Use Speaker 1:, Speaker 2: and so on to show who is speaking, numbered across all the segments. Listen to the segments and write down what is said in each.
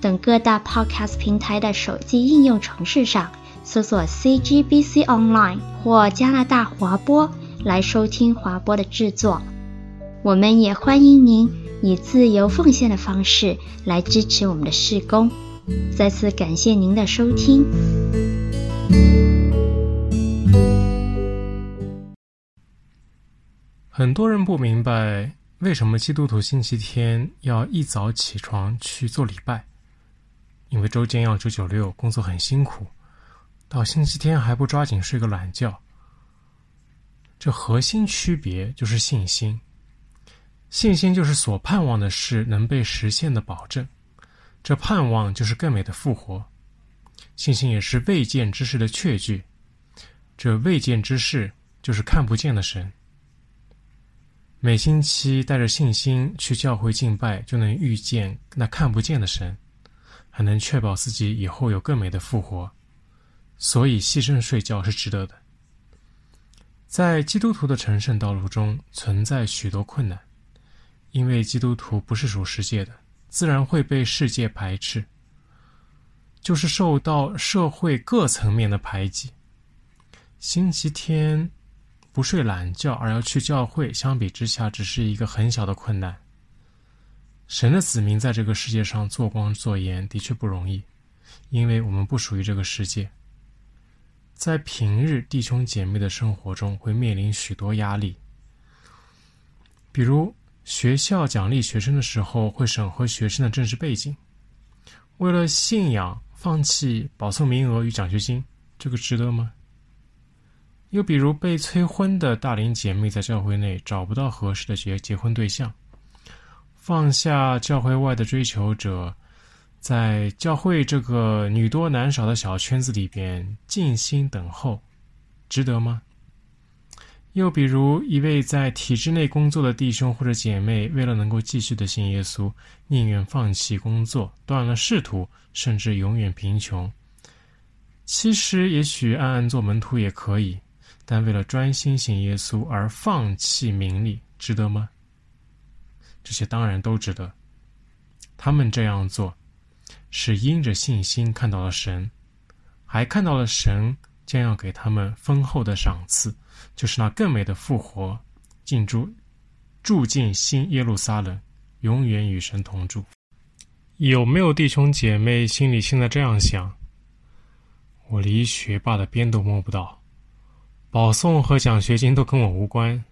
Speaker 1: 等各大 Podcast 平台的手机应用程式上搜索 CGBC Online 或加拿大华播来收听华播的制作。我们也欢迎您以自由奉献的方式来支持我们的事工。再次感谢您的收听。
Speaker 2: 很多人不明白为什么基督徒星期天要一早起床去做礼拜，因为周间要九九六，工作很辛苦，到星期天还不抓紧睡个懒觉。这核心区别就是信心，信心就是所盼望的事能被实现的保证，这盼望就是更美的复活，信心也是未见之事的确据，这未见之事就是看不见的神。每星期带着信心去教会敬拜，就能遇见那看不见的神，还能确保自己以后有更美的复活。所以牺牲睡觉是值得的。在基督徒的成圣道路中存在许多困难，因为基督徒不是属世界的，自然会被世界排斥，就是受到社会各层面的排挤。星期天。不睡懒觉而要去教会，相比之下只是一个很小的困难。神的子民在这个世界上做光做盐的确不容易，因为我们不属于这个世界。在平日弟兄姐妹的生活中会面临许多压力，比如学校奖励学生的时候会审核学生的政治背景，为了信仰放弃保送名额与奖学金，这个值得吗？又比如被催婚的大龄姐妹在教会内找不到合适的结结婚对象，放下教会外的追求者，在教会这个女多男少的小圈子里边静心等候，值得吗？又比如一位在体制内工作的弟兄或者姐妹，为了能够继续的信耶稣，宁愿放弃工作，断了仕途，甚至永远贫穷。其实也许暗暗做门徒也可以。但为了专心信耶稣而放弃名利，值得吗？这些当然都值得。他们这样做，是因着信心看到了神，还看到了神将要给他们丰厚的赏赐，就是那更美的复活，进驻住进新耶路撒冷，永远与神同住。有没有弟兄姐妹心里现在这样想？我离学霸的边都摸不到。保送和奖学金都跟我无关，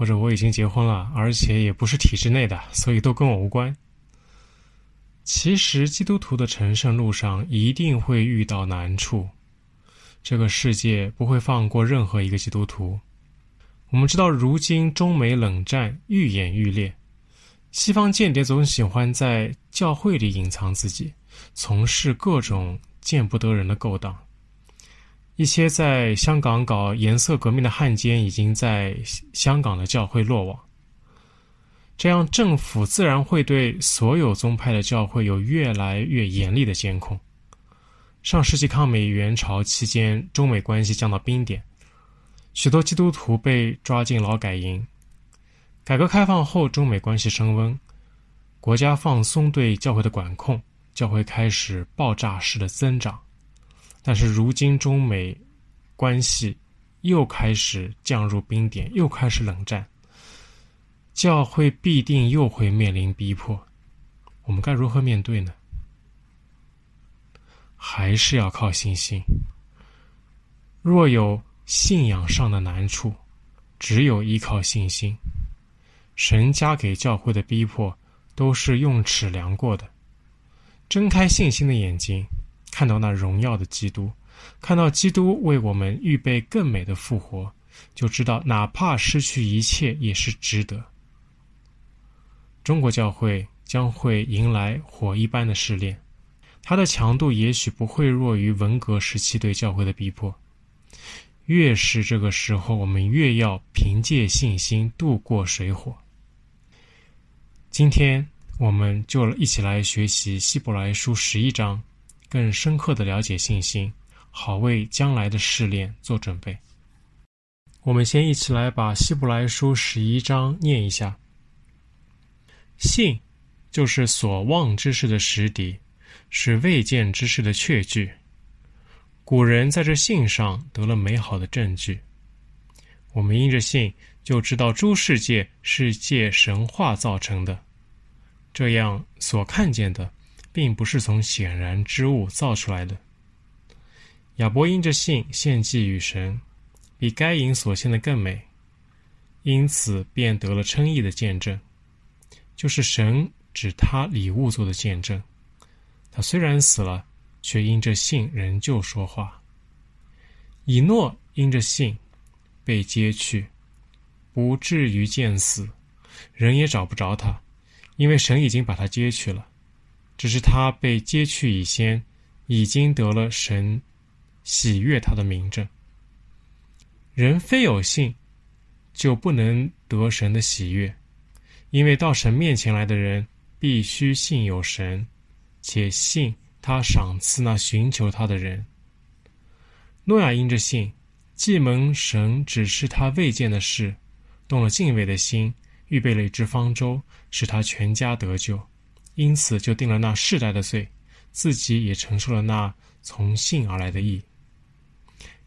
Speaker 2: 或者我已经结婚了，而且也不是体制内的，所以都跟我无关。其实，基督徒的成圣路上一定会遇到难处，这个世界不会放过任何一个基督徒。我们知道，如今中美冷战愈演愈烈，西方间谍总喜欢在教会里隐藏自己，从事各种见不得人的勾当。一些在香港搞颜色革命的汉奸已经在香港的教会落网，这样政府自然会对所有宗派的教会有越来越严厉的监控。上世纪抗美援朝期间，中美关系降到冰点，许多基督徒被抓进劳改营。改革开放后，中美关系升温，国家放松对教会的管控，教会开始爆炸式的增长。但是如今中美关系又开始降入冰点，又开始冷战，教会必定又会面临逼迫，我们该如何面对呢？还是要靠信心。若有信仰上的难处，只有依靠信心。神加给教会的逼迫都是用尺量过的，睁开信心的眼睛。看到那荣耀的基督，看到基督为我们预备更美的复活，就知道哪怕失去一切也是值得。中国教会将会迎来火一般的试炼，它的强度也许不会弱于文革时期对教会的逼迫。越是这个时候，我们越要凭借信心度过水火。今天，我们就一起来学习希伯来书十一章，更深刻的了解信心，好为将来的试炼做准备。我们先一起来把希伯来书十一章念一下。信就是所望之事的实底，是未见之事的确据。古人在这信上得了美好的证据。我们因着信，就知道诸世界是借神话造成的。这样所看见的，并不是从显然之物造出来的。亚伯因着信献祭与神，比该隐所献的更美，因此便得了称义的见证，就是神指他礼物做的见证。他虽然死了，却因着信仍旧说话。以诺因着信被接去，不至于见死，人也找不着他。因为神已经把他接去了，只是他被接去以先，已经得了神喜悦他的名证。人非有信，就不能得神的喜悦，因为到神面前来的人，必须信有神，且信他赏赐那寻求他的人。诺亚因着信，既蒙神指示他未见的事，动了敬畏的心。预备了一只方舟，使他全家得救，因此就定了那世代的罪，自己也承受了那从信而来的义。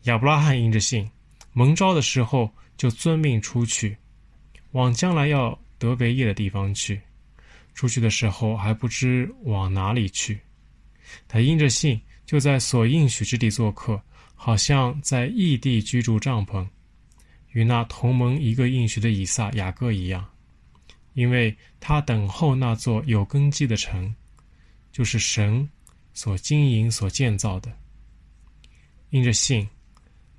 Speaker 2: 亚伯拉罕因着信，蒙召的时候就遵命出去，往将来要得为业的地方去。出去的时候还不知往哪里去，他因着信，就在所应许之地做客，好像在异地居住帐篷，与那同盟一个应许的以撒、雅各一样。因为他等候那座有根基的城，就是神所经营、所建造的。因着信，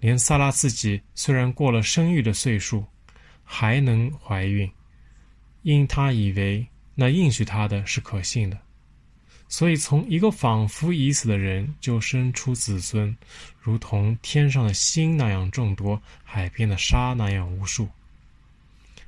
Speaker 2: 连撒拉自己虽然过了生育的岁数，还能怀孕，因他以为那应许他的是可信的，所以从一个仿佛已死的人就生出子孙，如同天上的星那样众多，海边的沙那样无数。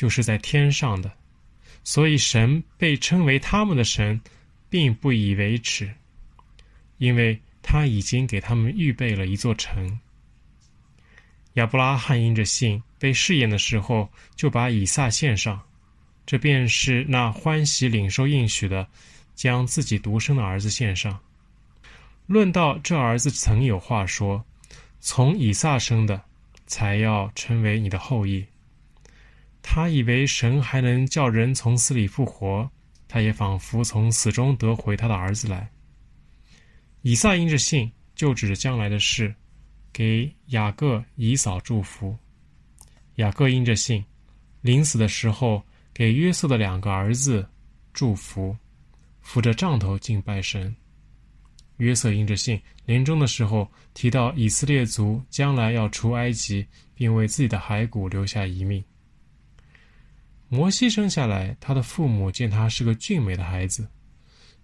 Speaker 2: 就是在天上的，所以神被称为他们的神，并不以为耻，因为他已经给他们预备了一座城。亚伯拉罕因着信被试验的时候，就把以撒献上，这便是那欢喜领受应许的，将自己独生的儿子献上。论到这儿子，曾有话说：“从以撒生的，才要成为你的后裔。”他以为神还能叫人从死里复活，他也仿佛从死中得回他的儿子来。以撒因着信，就指着将来的事，给雅各、以扫祝福。雅各因着信，临死的时候给约瑟的两个儿子祝福，扶着杖头敬拜神。约瑟因着信，临终的时候提到以色列族将来要出埃及，并为自己的骸骨留下遗命。摩西生下来，他的父母见他是个俊美的孩子，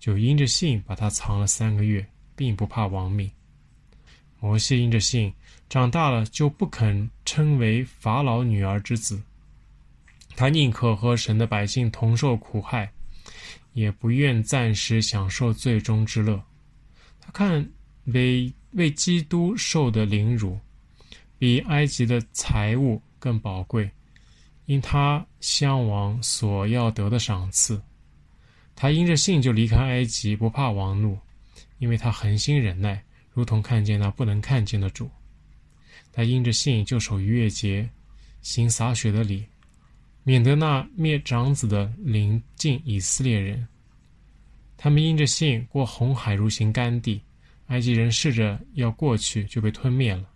Speaker 2: 就因着信把他藏了三个月，并不怕亡命。摩西因着信长大了，就不肯称为法老女儿之子，他宁可和神的百姓同受苦害，也不愿暂时享受最终之乐。他看为为基督受的凌辱，比埃及的财物更宝贵。因他向往所要得的赏赐，他因着信就离开埃及，不怕王怒，因为他恒心忍耐，如同看见那不能看见的主。他因着信就守逾越节，行洒血的礼，免得那灭长子的临近以色列人。他们因着信过红海如行干地，埃及人试着要过去，就被吞灭了。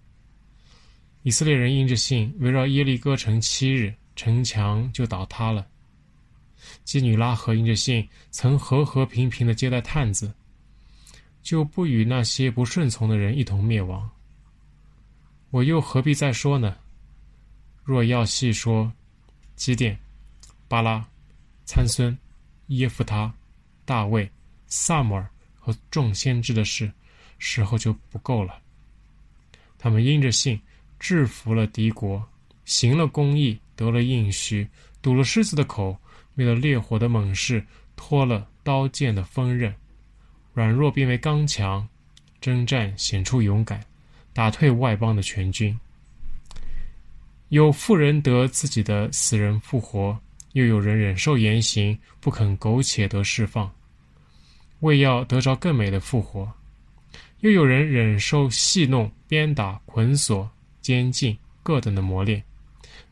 Speaker 2: 以色列人因着信，围绕耶利哥城七日，城墙就倒塌了。基女拉合因着信，曾和和平平的接待探子，就不与那些不顺从的人一同灭亡。我又何必再说呢？若要细说，基甸、巴拉、参孙、耶弗他、大卫、撒母耳和众先知的事，时候就不够了。他们因着信，制服了敌国，行了公义，得了应许，堵了狮子的口，灭了烈火的猛士，脱了刀剑的锋刃，软弱变为刚强，征战显出勇敢，打退外邦的全军。有妇人得自己的死人复活，又有人忍受严刑，不肯苟且得释放，为要得着更美的复活；又有人忍受戏弄、鞭打、捆锁、监禁各等的磨练，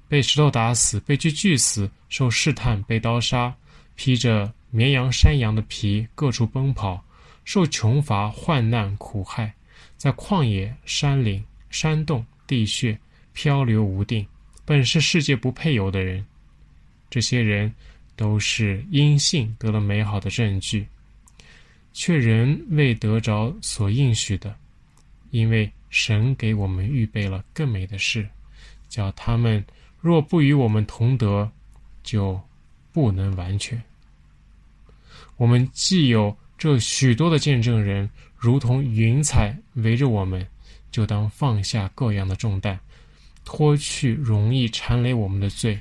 Speaker 2: 被石头打死，被锯锯死，受试探，被刀杀，披着绵羊、山羊的皮，各处奔跑，受穷乏、患难、苦害，在旷野、山岭、山洞、地穴。漂流无定，本是世界不配有的人。这些人都是因信得了美好的证据，却仍未得着所应许的，因为神给我们预备了更美的事，叫他们若不与我们同德，就不能完全。我们既有这许多的见证人，如同云彩围着我们，就当放下各样的重担。脱去容易缠累我们的罪，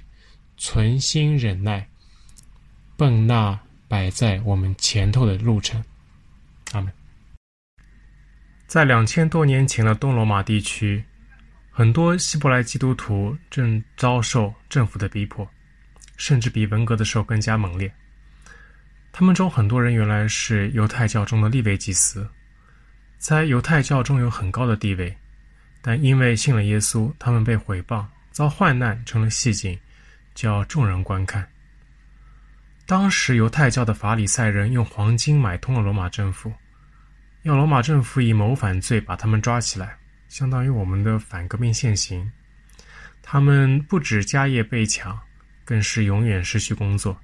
Speaker 2: 存心忍耐，奔那摆在我们前头的路程。阿门。在两千多年前的东罗马地区，很多希伯来基督徒正遭受政府的逼迫，甚至比文革的时候更加猛烈。他们中很多人原来是犹太教中的利未祭司，在犹太教中有很高的地位。但因为信了耶稣，他们被毁谤，遭患难，成了戏景，叫众人观看。当时犹太教的法利赛人用黄金买通了罗马政府，要罗马政府以谋反罪把他们抓起来，相当于我们的反革命现行。他们不止家业被抢，更是永远失去工作，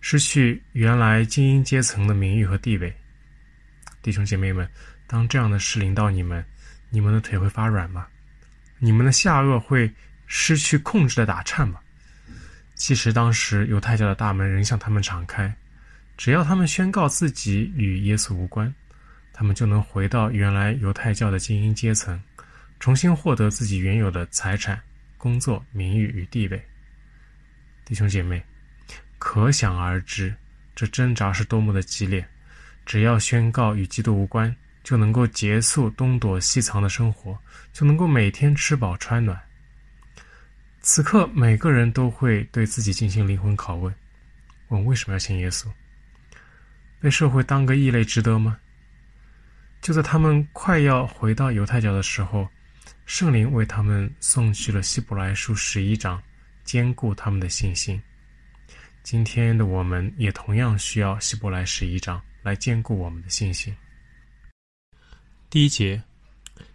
Speaker 2: 失去原来精英阶层的名誉和地位。弟兄姐妹们，当这样的事临到你们，你们的腿会发软吗？你们的下颚会失去控制的打颤吗？其实当时犹太教的大门仍向他们敞开，只要他们宣告自己与耶稣无关，他们就能回到原来犹太教的精英阶层，重新获得自己原有的财产、工作、名誉与地位。弟兄姐妹，可想而知，这挣扎是多么的激烈。只要宣告与基督无关。就能够结束东躲西藏的生活，就能够每天吃饱穿暖。此刻，每个人都会对自己进行灵魂拷问：问为什么要信耶稣？被社会当个异类值得吗？就在他们快要回到犹太教的时候，圣灵为他们送去了希伯来书十一章，坚固他们的信心。今天的我们也同样需要希伯来十一章来坚固我们的信心。第一节，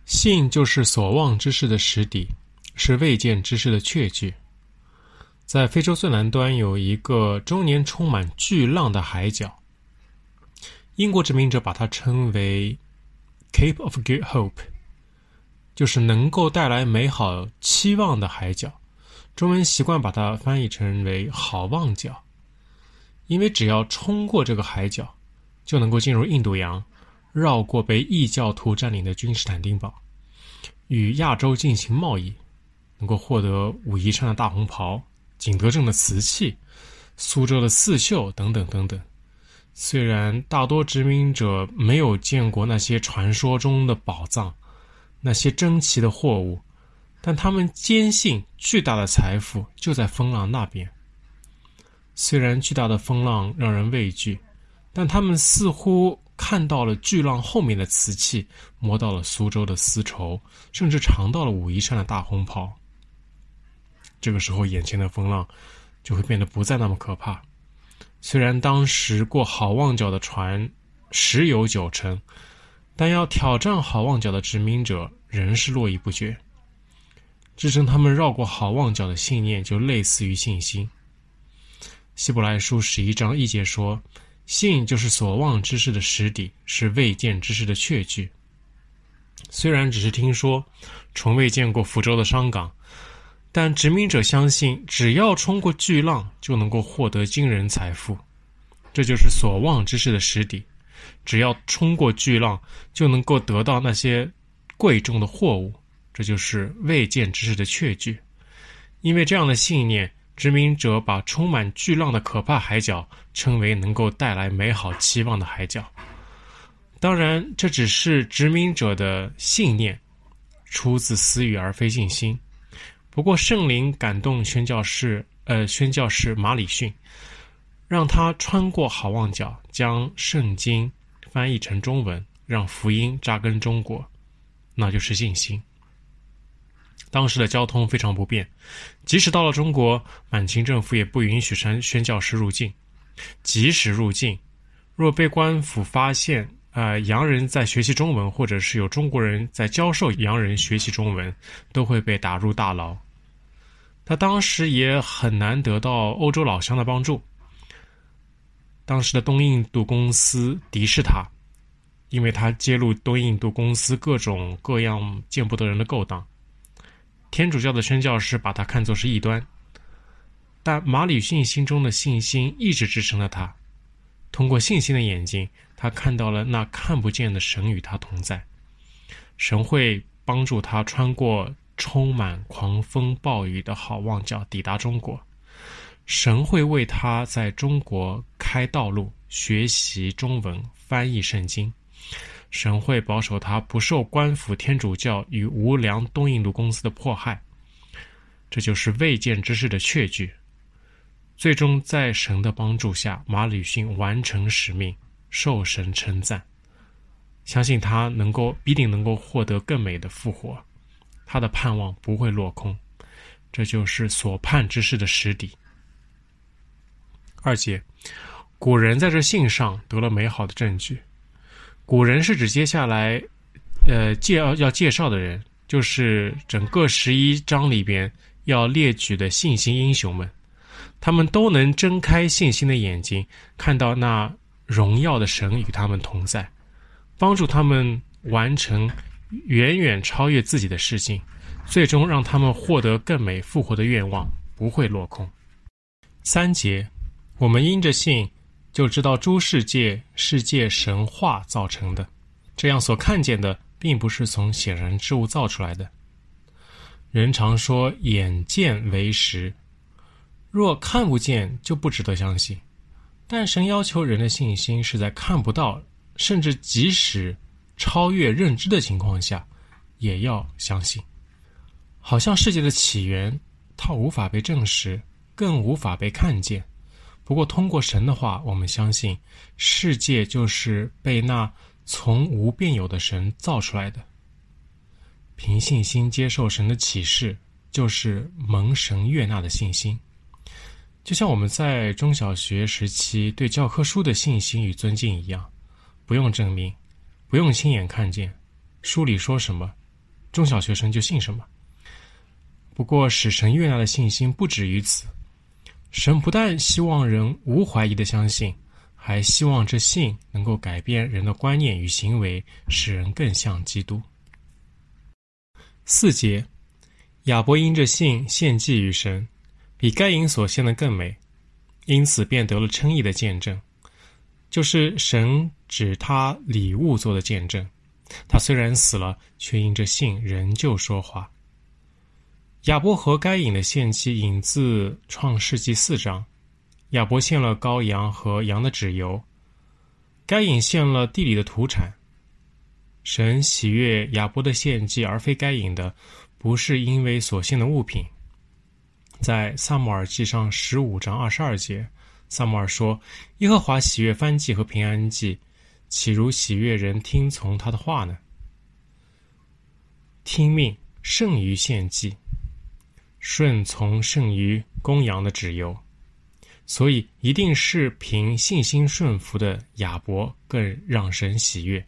Speaker 2: 信就是所望之事的实底，是未见之事的确据。在非洲最南端有一个终年充满巨浪的海角，英国殖民者把它称为 Cape of Good Hope，就是能够带来美好期望的海角。中文习惯把它翻译成为好望角，因为只要冲过这个海角，就能够进入印度洋。绕过被异教徒占领的君士坦丁堡，与亚洲进行贸易，能够获得武夷山的大红袍、景德镇的瓷器、苏州的刺绣等等等等。虽然大多殖民者没有见过那些传说中的宝藏、那些珍奇的货物，但他们坚信巨大的财富就在风浪那边。虽然巨大的风浪让人畏惧，但他们似乎。看到了巨浪后面的瓷器，摸到了苏州的丝绸，甚至尝到了武夷山的大红袍。这个时候，眼前的风浪就会变得不再那么可怕。虽然当时过好望角的船十有九成，但要挑战好望角的殖民者仍是络绎不绝。支撑他们绕过好望角的信念就类似于信心。希伯来书十一章一节说：“信就是所望之事的实底，是未见之事的确据。”虽然只是听说，从未见过福州的商港，但殖民者相信，只要冲过巨浪，就能够获得惊人财富。这就是所望之事的实底。只要冲过巨浪，就能够得到那些贵重的货物。这就是未见之事的确据。因为这样的信念，殖民者把充满巨浪的可怕海角称为能够带来美好期望的海角。当然，这只是殖民者的信念，出自私欲而非信心。不过，圣灵感动宣教士，呃，宣教士马礼逊。让他穿过好望角，将圣经翻译成中文，让福音扎根中国，那就是信心。当时的交通非常不便，即使到了中国，满清政府也不允许宣宣教士入境。即使入境，若被官府发现，呃，洋人在学习中文，或者是有中国人在教授洋人学习中文，都会被打入大牢。他当时也很难得到欧洲老乡的帮助。当时的东印度公司敌视他，因为他揭露东印度公司各种各样见不得人的勾当。天主教的宣教士把他看作是异端，但马里逊心中的信心一直支撑着他。通过信心的眼睛，他看到了那看不见的神与他同在。神会帮助他穿过充满狂风暴雨的好望角，抵达中国。神会为他在中国开道路，学习中文，翻译圣经。神会保守他不受官府、天主教与无良东印度公司的迫害。这就是未见之事的确据。最终，在神的帮助下，马吕逊完成使命，受神称赞。相信他能够，必定能够获得更美的复活。他的盼望不会落空。这就是所盼之事的实底。二节，古人在这信上得了美好的证据。古人是指接下来，呃，介要要介绍的人，就是整个十一章里边要列举的信心英雄们，他们都能睁开信心的眼睛，看到那荣耀的神与他们同在，帮助他们完成远远超越自己的事情，最终让他们获得更美复活的愿望不会落空。三节。我们因着信，就知道诸世界是借神话造成的，这样所看见的，并不是从显然之物造出来的。人常说眼见为实，若看不见，就不值得相信。但神要求人的信心是在看不到，甚至即使超越认知的情况下，也要相信。好像世界的起源，它无法被证实，更无法被看见。不过，通过神的话，我们相信世界就是被那从无变有的神造出来的。凭信心接受神的启示，就是蒙神悦纳的信心。就像我们在中小学时期对教科书的信心与尊敬一样，不用证明，不用亲眼看见，书里说什么，中小学生就信什么。不过，使神悦纳的信心不止于此。神不但希望人无怀疑的相信，还希望这信能够改变人的观念与行为，使人更像基督。四节，亚伯因着信献祭于神，比该隐所献的更美，因此便得了称义的见证，就是神指他礼物做的见证。他虽然死了，却因着信仍旧说话。亚伯和该隐的献祭引自创世纪四章，亚伯献了羔羊和羊的脂油，该隐献了地里的土产。神喜悦亚伯的献祭，而非该隐的，不是因为所献的物品。在撒母耳记上十五章二十二节，撒母耳说：“耶和华喜悦燔祭和平安祭，岂如喜悦人听从他的话呢？听命胜于献祭。”顺从胜于公羊的脂由，所以一定是凭信心顺服的亚伯更让神喜悦。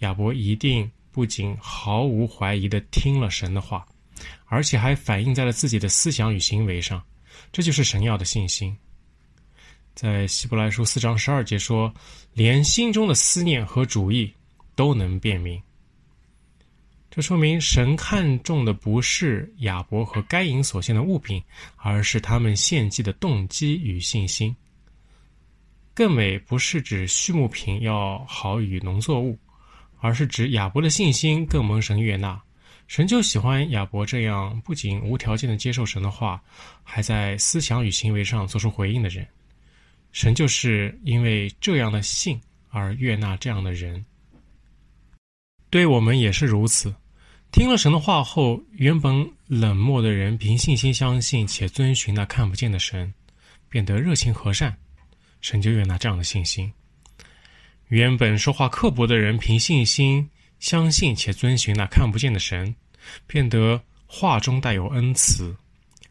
Speaker 2: 亚伯一定不仅毫无怀疑地听了神的话，而且还反映在了自己的思想与行为上。这就是神要的信心。在希伯来书四章十二节说：“连心中的思念和主意都能辨明。”这说明神看重的不是亚伯和该隐所献的物品，而是他们献祭的动机与信心。更美不是指畜牧品要好与农作物，而是指亚伯的信心更蒙神悦纳。神就喜欢亚伯这样不仅无条件的接受神的话，还在思想与行为上做出回应的人。神就是因为这样的信而悦纳这样的人。对我们也是如此。听了神的话后，原本冷漠的人凭信心相信且遵循那看不见的神，变得热情和善。神就悦纳这样的信心。原本说话刻薄的人，凭信心相信且遵循那看不见的神，变得话中带有恩慈。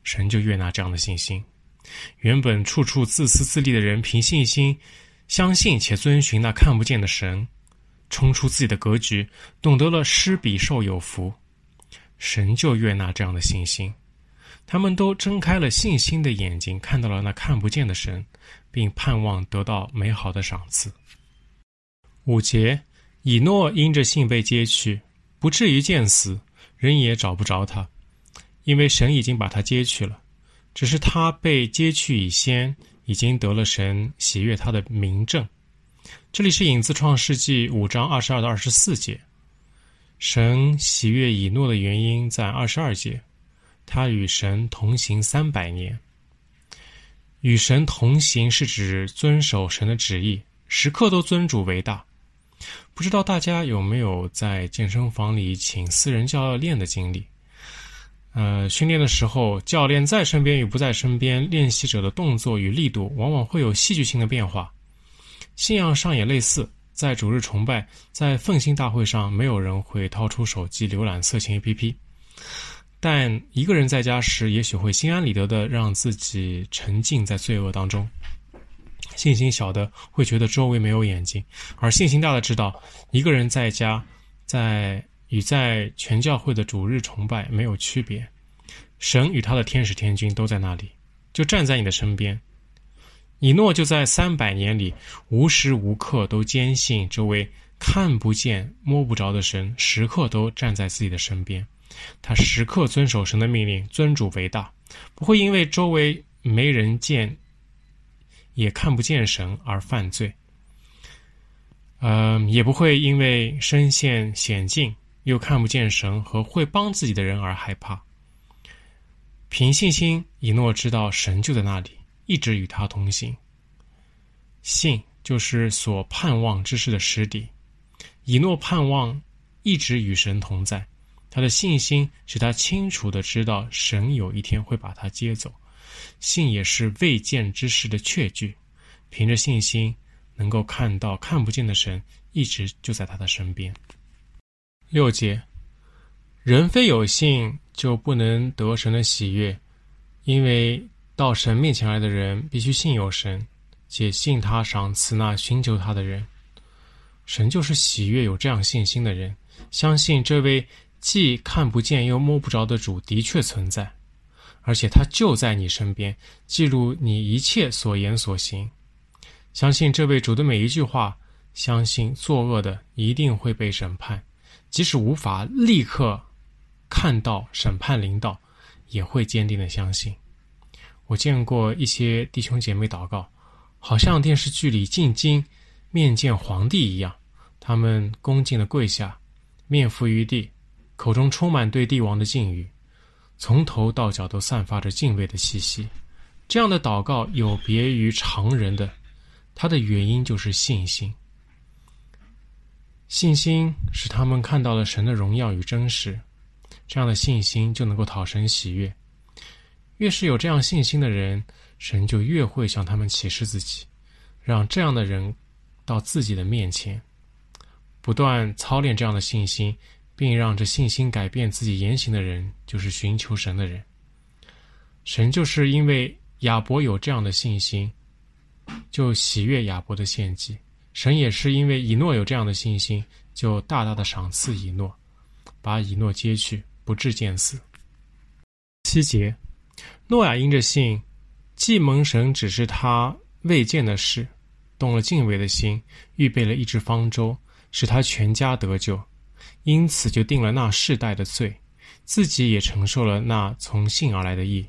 Speaker 2: 神就悦纳这样的信心。原本处处自私自利的人，凭信心相信且遵循那看不见的神，冲出自己的格局，懂得了施比受有福。神就悦纳这样的信心。他们都睁开了信心的眼睛，看到了那看不见的神，并盼望得到美好的赏赐。五节，以诺因着信被接去，不至于见死，人也找不着他，因为神已经把他接去了。只是他被接去以先，已经得了神喜悦他的明证。这里是影子创世纪五章二十二到二十四节。神喜悦以诺的原因在二十二节。他与神同行三百年。与神同行是指遵守神的旨意，时刻都尊主为大。不知道大家有没有在健身房里请私人教练的经历？呃，训练的时候，教练在身边与不在身边，练习者的动作与力度往往会有戏剧性的变化。信仰上也类似，在主日崇拜，在奋兴大会上，没有人会掏出手机浏览色情 APP。但一个人在家时，也许会心安理得的让自己沉浸在罪恶当中。信心小的会觉得周围没有眼睛，而信心大的知道，一个人在家，在与在全教会的主日崇拜没有区别。神与他的天使天军都在那里，就站在你的身边。以诺就在三百年里，无时无刻都坚信这位看不见、摸不着的神，时刻都站在自己的身边。他时刻遵守神的命令，尊主为大，不会因为周围没人见，也看不见神而犯罪。嗯、也不会因为身陷险境又看不见神和会帮自己的人而害怕。凭信心，以诺知道神就在那里，一直与他同行。信就是所盼望之事的实底。以诺盼望一直与神同在。他的信心使他清楚地知道神有一天会把他接走，信也是未见之事的确据，凭着信心能够看到看不见的神一直就在他的身边。六节，人非有信就不能得神的喜悦，因为到神面前来的人必须信有神，且信他赏赐那寻求他的人。神就是喜悦有这样信心的人，相信这位。既看不见又摸不着的主的确存在，而且他就在你身边，记录你一切所言所行。相信这位主的每一句话，相信作恶的一定会被审判，即使无法立刻看到审判临到，也会坚定的相信。我见过一些弟兄姐妹祷告，好像电视剧里进京面见皇帝一样，他们恭敬的跪下，面伏于地。口中充满对帝王的敬语，从头到脚都散发着敬畏的气息。这样的祷告有别于常人的，它的原因就是信心。信心使他们看到了神的荣耀与真实，这样的信心就能够讨神喜悦。越是有这样信心的人，神就越会向他们启示自己，让这样的人到自己的面前，不断操练这样的信心。并让这信心改变自己言行的人，就是寻求神的人。神就是因为亚伯有这样的信心，就喜悦亚伯的献祭。神也是因为以诺有这样的信心，就大大的赏赐以诺，把以诺接去，不致见死。七节，诺亚因着信，既蒙神指示他未见的事，动了敬畏的心，预备了一只方舟，使他全家得救，因此就定了那世代的罪，自己也承受了那从信而来的义。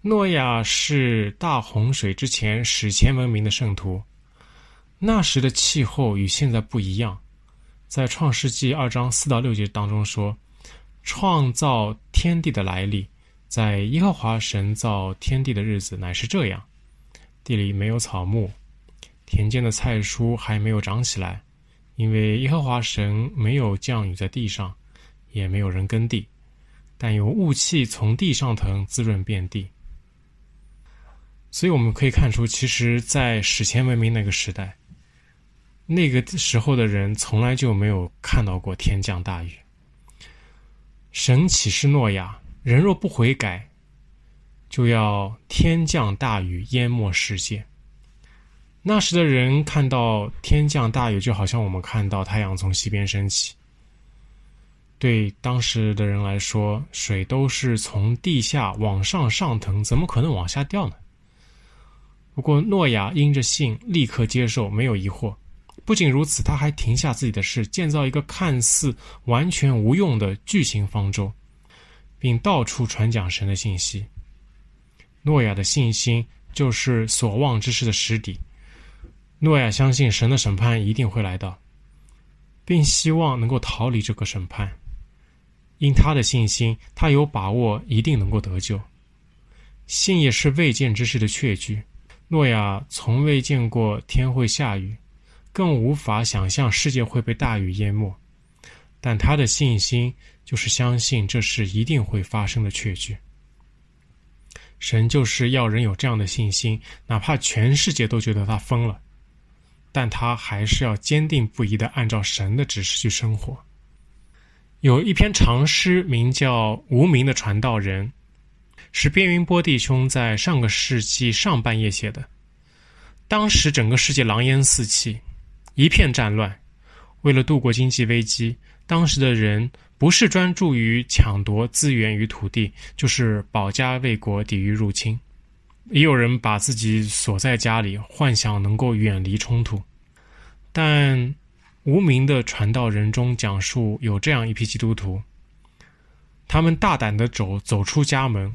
Speaker 2: 诺亚是大洪水之前史前文明的圣徒。那时的气候与现在不一样。在创世纪二章四到六节当中说，创造天地的来历，在耶和华神造天地的日子乃是这样：地里没有草木，田间的菜蔬还没有长起来，因为耶和华神没有降雨在地上，也没有人耕地，但有雾气从地上腾，滋润遍地。所以我们可以看出，其实，在史前文明那个时代，那个时候的人从来就没有看到过天降大雨。神启示诺亚，人若不悔改，就要天降大雨淹没世界。那时的人看到天降大雨，就好像我们看到太阳从西边升起。对当时的人来说，水都是从地下往上上腾，怎么可能往下掉呢？不过，诺亚因着信，立刻接受，没有疑惑。不仅如此，他还停下自己的事，建造一个看似完全无用的巨型方舟，并到处传讲神的信息。诺亚的信心就是所望之事的实底。诺亚相信神的审判一定会来到，并希望能够逃离这个审判。因他的信心，他有把握一定能够得救。信也是未见之事的确据。诺亚从未见过天会下雨，更无法想象世界会被大雨淹没，但他的信心就是相信这事一定会发生的确据。神就是要人有这样的信心，哪怕全世界都觉得他疯了，但他还是要坚定不移的按照神的指示去生活。有一篇长诗，名叫《无名的传道人》。是边云波弟兄在上个世纪上半叶写的。当时整个世界狼烟四起，一片战乱。为了度过经济危机，当时的人不是专注于抢夺资源与土地，就是保家卫国，抵御入侵。也有人把自己锁在家里，幻想能够远离冲突。但无名的传道人中讲述有这样一批基督徒，他们大胆的走走出家门。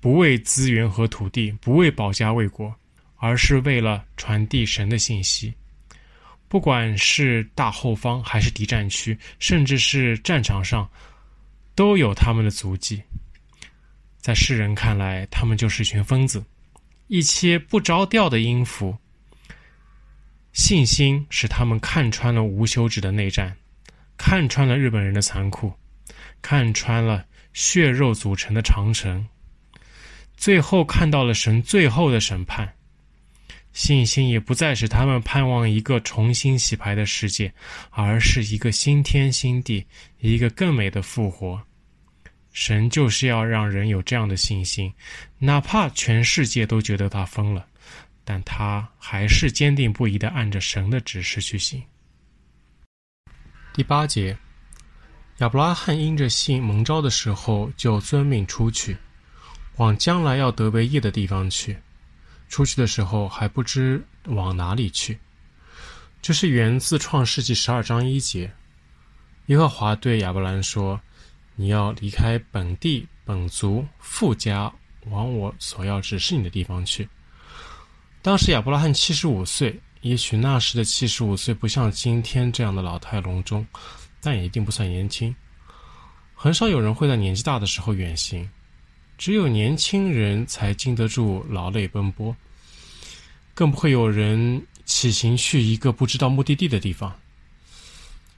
Speaker 2: 不为资源和土地，不为保家卫国，而是为了传递神的信息。不管是大后方，还是敌占区，甚至是战场上，都有他们的足迹。在世人看来，他们就是一群疯子，一些不着调的音符。信心使他们看穿了无休止的内战，看穿了日本人的残酷，看穿了血肉组成的长城。最后看到了神最后的审判，信心也不再使他们盼望一个重新洗牌的世界，而是一个新天新地，一个更美的复活。神就是要让人有这样的信心，哪怕全世界都觉得他疯了，但他还是坚定不移的按着神的指示去行。第八节，亚伯拉罕因着信蒙召的时候，就遵命出去。往将来要得为业的地方去，出去的时候还不知往哪里去。这是源自创世纪十二章一节。耶和华对亚伯兰说：“你要离开本地本族父家，往我所要指示你的地方去。”当时亚伯拉罕七十五岁，也许那时的七十五岁不像今天这样的老态龙钟，但也一定不算年轻。很少有人会在年纪大的时候远行。只有年轻人才经得住劳累奔波，更不会有人起行去一个不知道目的地的地方。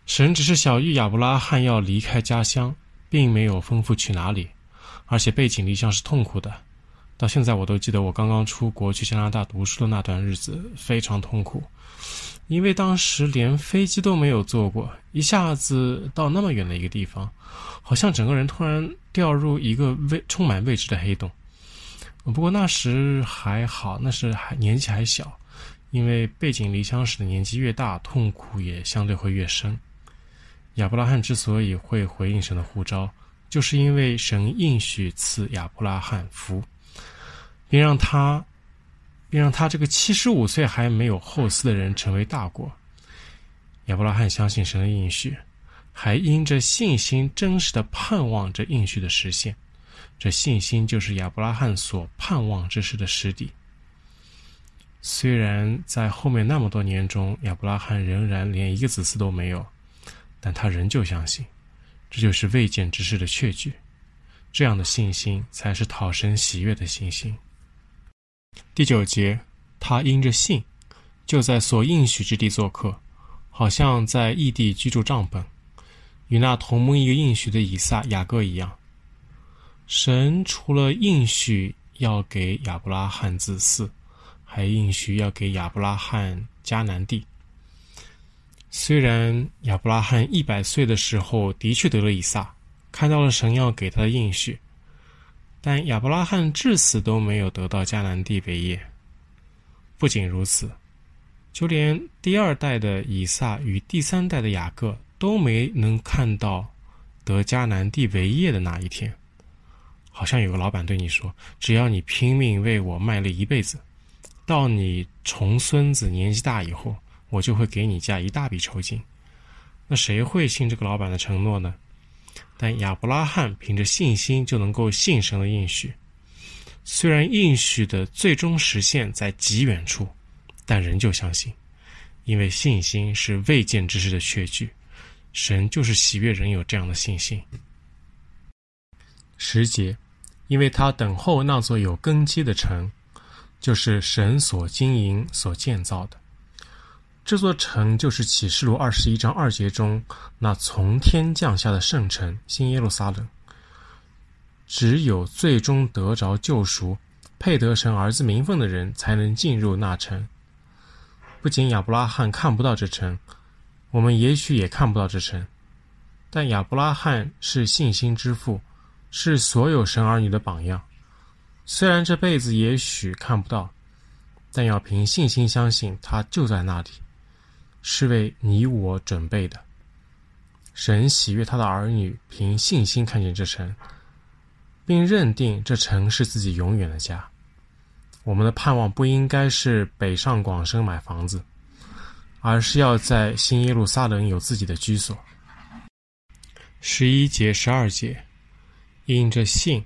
Speaker 2: 神只是晓諭亚伯拉罕要离开家乡，并没有吩咐去哪里，而且背井离乡是痛苦的。到现在我都记得我刚刚出国去加拿大读书的那段日子，非常痛苦。因为当时连飞机都没有坐过，一下子到那么远的一个地方，好像整个人突然掉入一个未充满未知的黑洞。不过那时还好，那时还年纪还小，因为背井离乡时的年纪越大，痛苦也相对会越深。亚伯拉罕之所以会回应神的呼召，就是因为神应许赐亚伯拉罕福，并让他，并让他这个七十五岁还没有后嗣的人成为大国。亚伯拉罕相信神的应许，还因着信心真实的盼望着应许的实现。这信心就是亚伯拉罕所盼望之事的实底。虽然在后面那么多年中，亚伯拉罕仍然连一个子嗣都没有，但他仍旧相信，这就是未见之事的确据。这样的信心才是讨神喜悦的信心。第九节，他因着信，就在所应许之地做客，好像在异地居住帐篷，与那同蒙一个应许的以撒、雅各一样。神除了应许要给亚伯拉罕子嗣，还应许要给亚伯拉罕迦南地。虽然亚伯拉罕一百岁的时候的确得了以撒，看到了神要给他的应许，但亚伯拉罕至死都没有得到迦南地为业。不仅如此，就连第二代的以撒与第三代的雅各都没能看到得迦南地为业的那一天。好像有个老板对你说：“只要你拼命为我卖力一辈子，到你重孙子年纪大以后，我就会给你加一大笔酬金。”那谁会信这个老板的承诺呢？但亚伯拉罕凭着信心就能够信神的应许，虽然应许的最终实现在极远处，但仍旧相信，因为信心是未见之事的确据。神就是喜悦人有这样的信心。十节。因为他等候那座有根基的城，就是神所经营、所建造的。这座城就是启示录二十一章二节中那从天降下的圣城新耶路撒冷。只有最终得着救赎、配得神儿子名分的人，才能进入那城。不仅亚伯拉罕看不到这城，我们也许也看不到这城，但亚伯拉罕是信心之父。是所有神儿女的榜样。虽然这辈子也许看不到，但要凭信心相信，他就在那里，是为你我准备的。神喜悦他的儿女凭信心看见这城，并认定这城是自己永远的家。我们的盼望不应该是北上广深买房子，而是要在新耶路撒冷有自己的居所。十一节、十二节。因着信，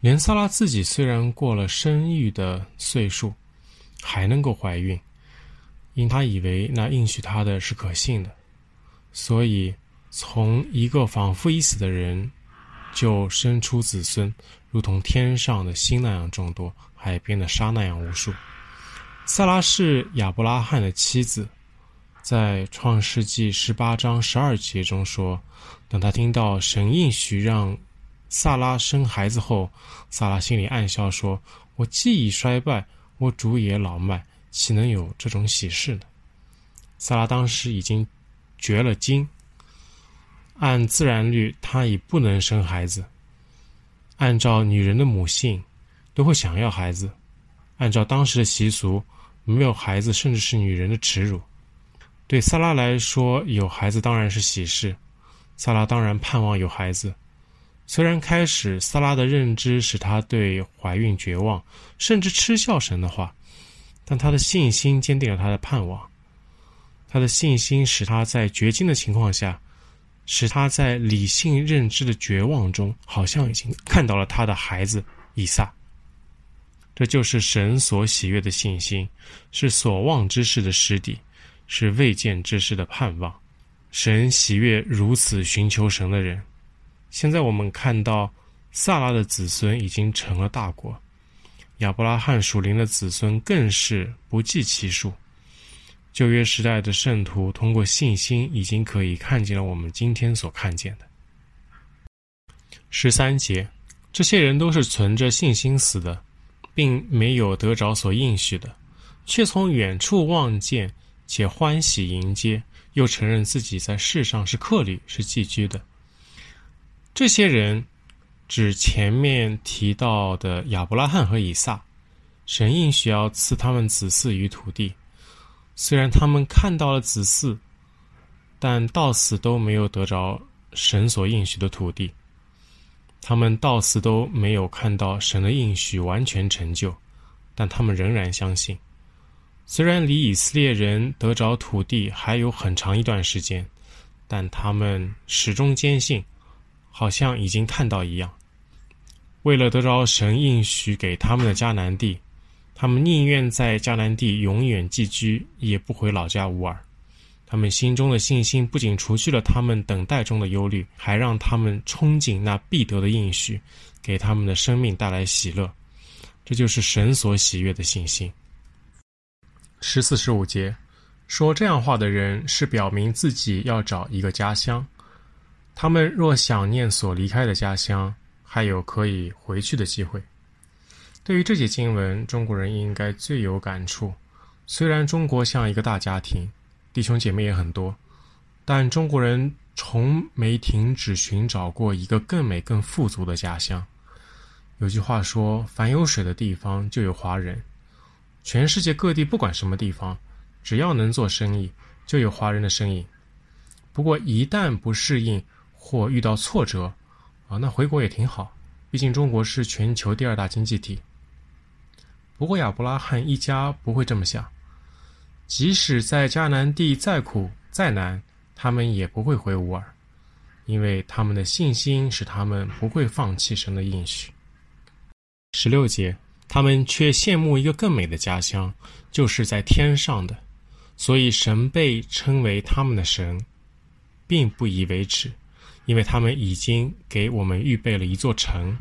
Speaker 2: 连撒拉自己虽然过了生育的岁数，还能够怀孕，因他以为那应许他的是可信的，所以从一个仿佛已死的人，就生出子孙，如同天上的星那样众多，海边的沙那样无数。撒拉是亚伯拉罕的妻子，在创世纪十八章十二节中说，等他听到神应许让。萨拉生孩子后，萨拉心里暗笑说：“我既已衰败，我主也老迈，岂能有这种喜事呢？”萨拉当时已经绝了经，按自然律，她已不能生孩子。按照女人的母性，都会想要孩子。按照当时的习俗，没有孩子甚至是女人的耻辱。对萨拉来说，有孩子当然是喜事。萨拉当然盼望有孩子。虽然开始萨拉的认知使她对怀孕绝望，甚至嗤笑神的话，但她的信心坚定了她的盼望。她的信心使她在绝经的情况下，使她在理性认知的绝望中，好像已经看到了她的孩子以撒。这就是神所喜悦的信心，是所望之事的实底，是未见之事的盼望。神喜悦如此寻求神的人。现在我们看到，萨拉的子孙已经成了大国，亚伯拉罕属灵的子孙更是不计其数。旧约时代的圣徒通过信心，已经可以看见了我们今天所看见的。十三节，这些人都是存着信心死的，并没有得着所应许的，却从远处望见，且欢喜迎接，又承认自己在世上是客旅，是寄居的。这些人指前面提到的亚伯拉罕和以撒，神应许要赐他们子嗣与土地，虽然他们看到了子嗣，但到死都没有得着神所应许的土地。他们到死都没有看到神的应许完全成就，但他们仍然相信。虽然离以色列人得着土地还有很长一段时间，但他们始终坚信，好像已经看到一样。为了得着神应许给他们的迦南地，他们宁愿在迦南地永远寄居，也不回老家乌尔。他们心中的信心不仅除去了他们等待中的忧虑，还让他们憧憬那必得的应许，给他们的生命带来喜乐。这就是神所喜悦的信心。十四、十五节说这样话的人，是表明自己要找一个家乡。他们若想念所离开的家乡，还有可以回去的机会。对于这节经文，中国人应该最有感触。虽然中国像一个大家庭，弟兄姐妹也很多，但中国人从没停止寻找过一个更美、更富足的家乡。有句话说：“凡有水的地方，就有华人。”全世界各地不管什么地方，只要能做生意，就有华人的身影。不过，一旦不适应或遇到挫折，啊，那回国也挺好。毕竟中国是全球第二大经济体。不过亚伯拉罕一家不会这么想，即使在迦南地再苦再难，他们也不会回乌尔，因为他们的信心使他们不会放弃神的应许。十六节，他们却羡慕一个更美的家乡，就是在天上的，所以神被称为他们的神，并不以为耻。因为他们已经给我们预备了一座城。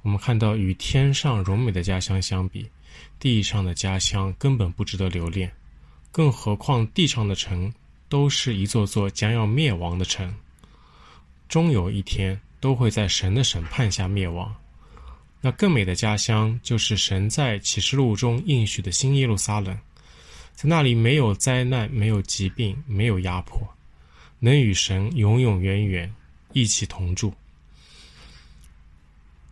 Speaker 2: 我们看到，与天上荣美的家乡相比，地上的家乡根本不值得留恋，更何况地上的城都是一座座将要灭亡的城，终有一天都会在神的审判下灭亡。那更美的家乡，就是神在启示录中应许的新耶路撒冷，在那里没有灾难，没有疾病，没有压迫。能与神永永远远一起同住。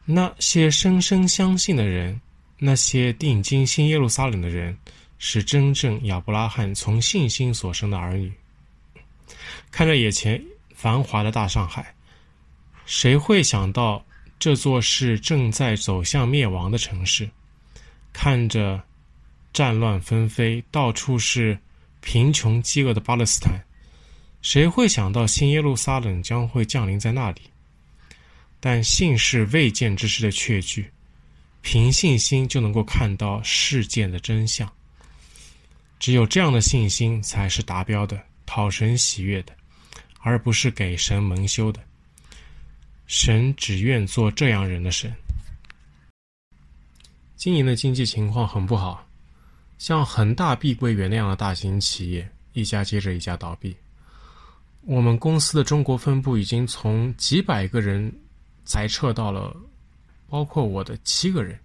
Speaker 2: 那些深深相信的人，那些定睛新耶路撒冷的人，是真正亚伯拉罕从信心所生的儿女。看着眼前繁华的大上海，谁会想到这座是正在走向灭亡的城市？看着战乱纷飞，到处是贫穷饥饿的巴勒斯坦。谁会想到新耶路撒冷将会降临在那里？但信是未见之事的确据，凭信心就能够看到事件的真相。只有这样的信心才是达标的、讨神喜悦的，而不是给神蒙羞的。神只愿做这样人的神。今年的经济情况很不好，像恒大、碧桂园那样的大型企业，一家接着一家倒闭。我们公司的中国分部已经从几百个人裁撤到了，包括我的七个人。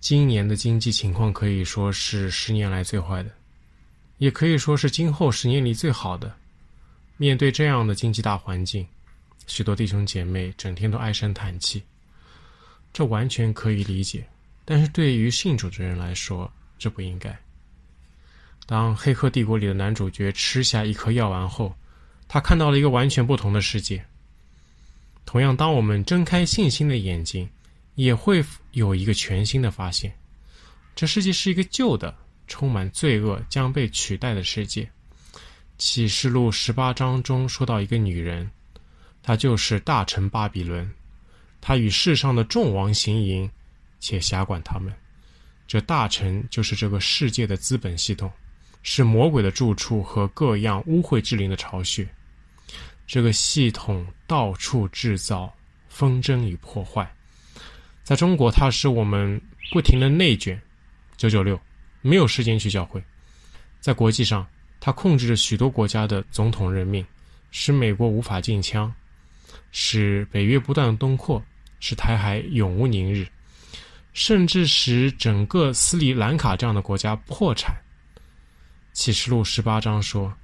Speaker 2: 今年的经济情况可以说是十年来最坏的，也可以说是今后十年里最好的。面对这样的经济大环境，许多弟兄姐妹整天都唉声叹气，这完全可以理解。但是对于信主的人来说，这不应该。当《黑客帝国》里的男主角吃下一颗药丸后，他看到了一个完全不同的世界。同样，当我们睁开信心的眼睛，也会有一个全新的发现：这世界是一个旧的、充满罪恶、将被取代的世界。启示录十八章中说到一个女人，他就是大臣巴比伦，他与世上的众王行淫，且辖管他们。这大臣就是这个世界的资本系统。是魔鬼的住处和各样污秽之灵的巢穴。这个系统到处制造纷争与破坏。在中国，它使我们不停的内卷，九九六，没有时间去教会。在国际上，它控制着许多国家的总统任命，使美国无法进枪，使北约不断东扩，使台海永无宁日，甚至使整个斯里兰卡这样的国家破产。启示录十八章说：“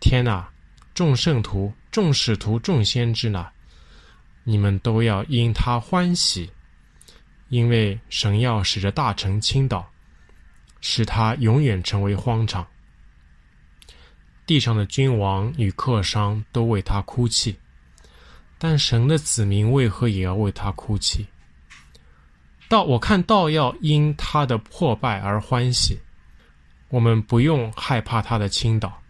Speaker 2: 天哪，众圣徒、众使徒、众先知呢，你们都要因他欢喜，因为神要使这大城倾倒，使他永远成为荒场。地上的君王与客商都为他哭泣，但神的子民为何也要为他哭泣？道，我看道要因他的破败而欢喜。我们不用害怕他的倾倒，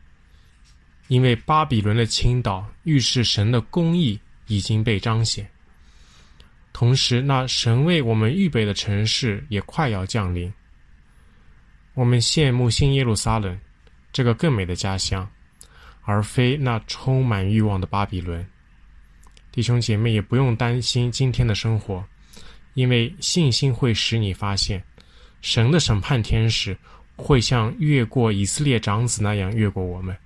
Speaker 2: 因为巴比伦的倾倒预示神的公义已经被彰显。同时，那神为我们预备的城市也快要降临。我们羡慕新耶路撒冷。这个更美的家乡，而非那充满欲望的巴比伦。弟兄姐妹也不用担心今天的生活，因为信心会使你发现，神的审判天使会像越过以色列长子那样越过我们。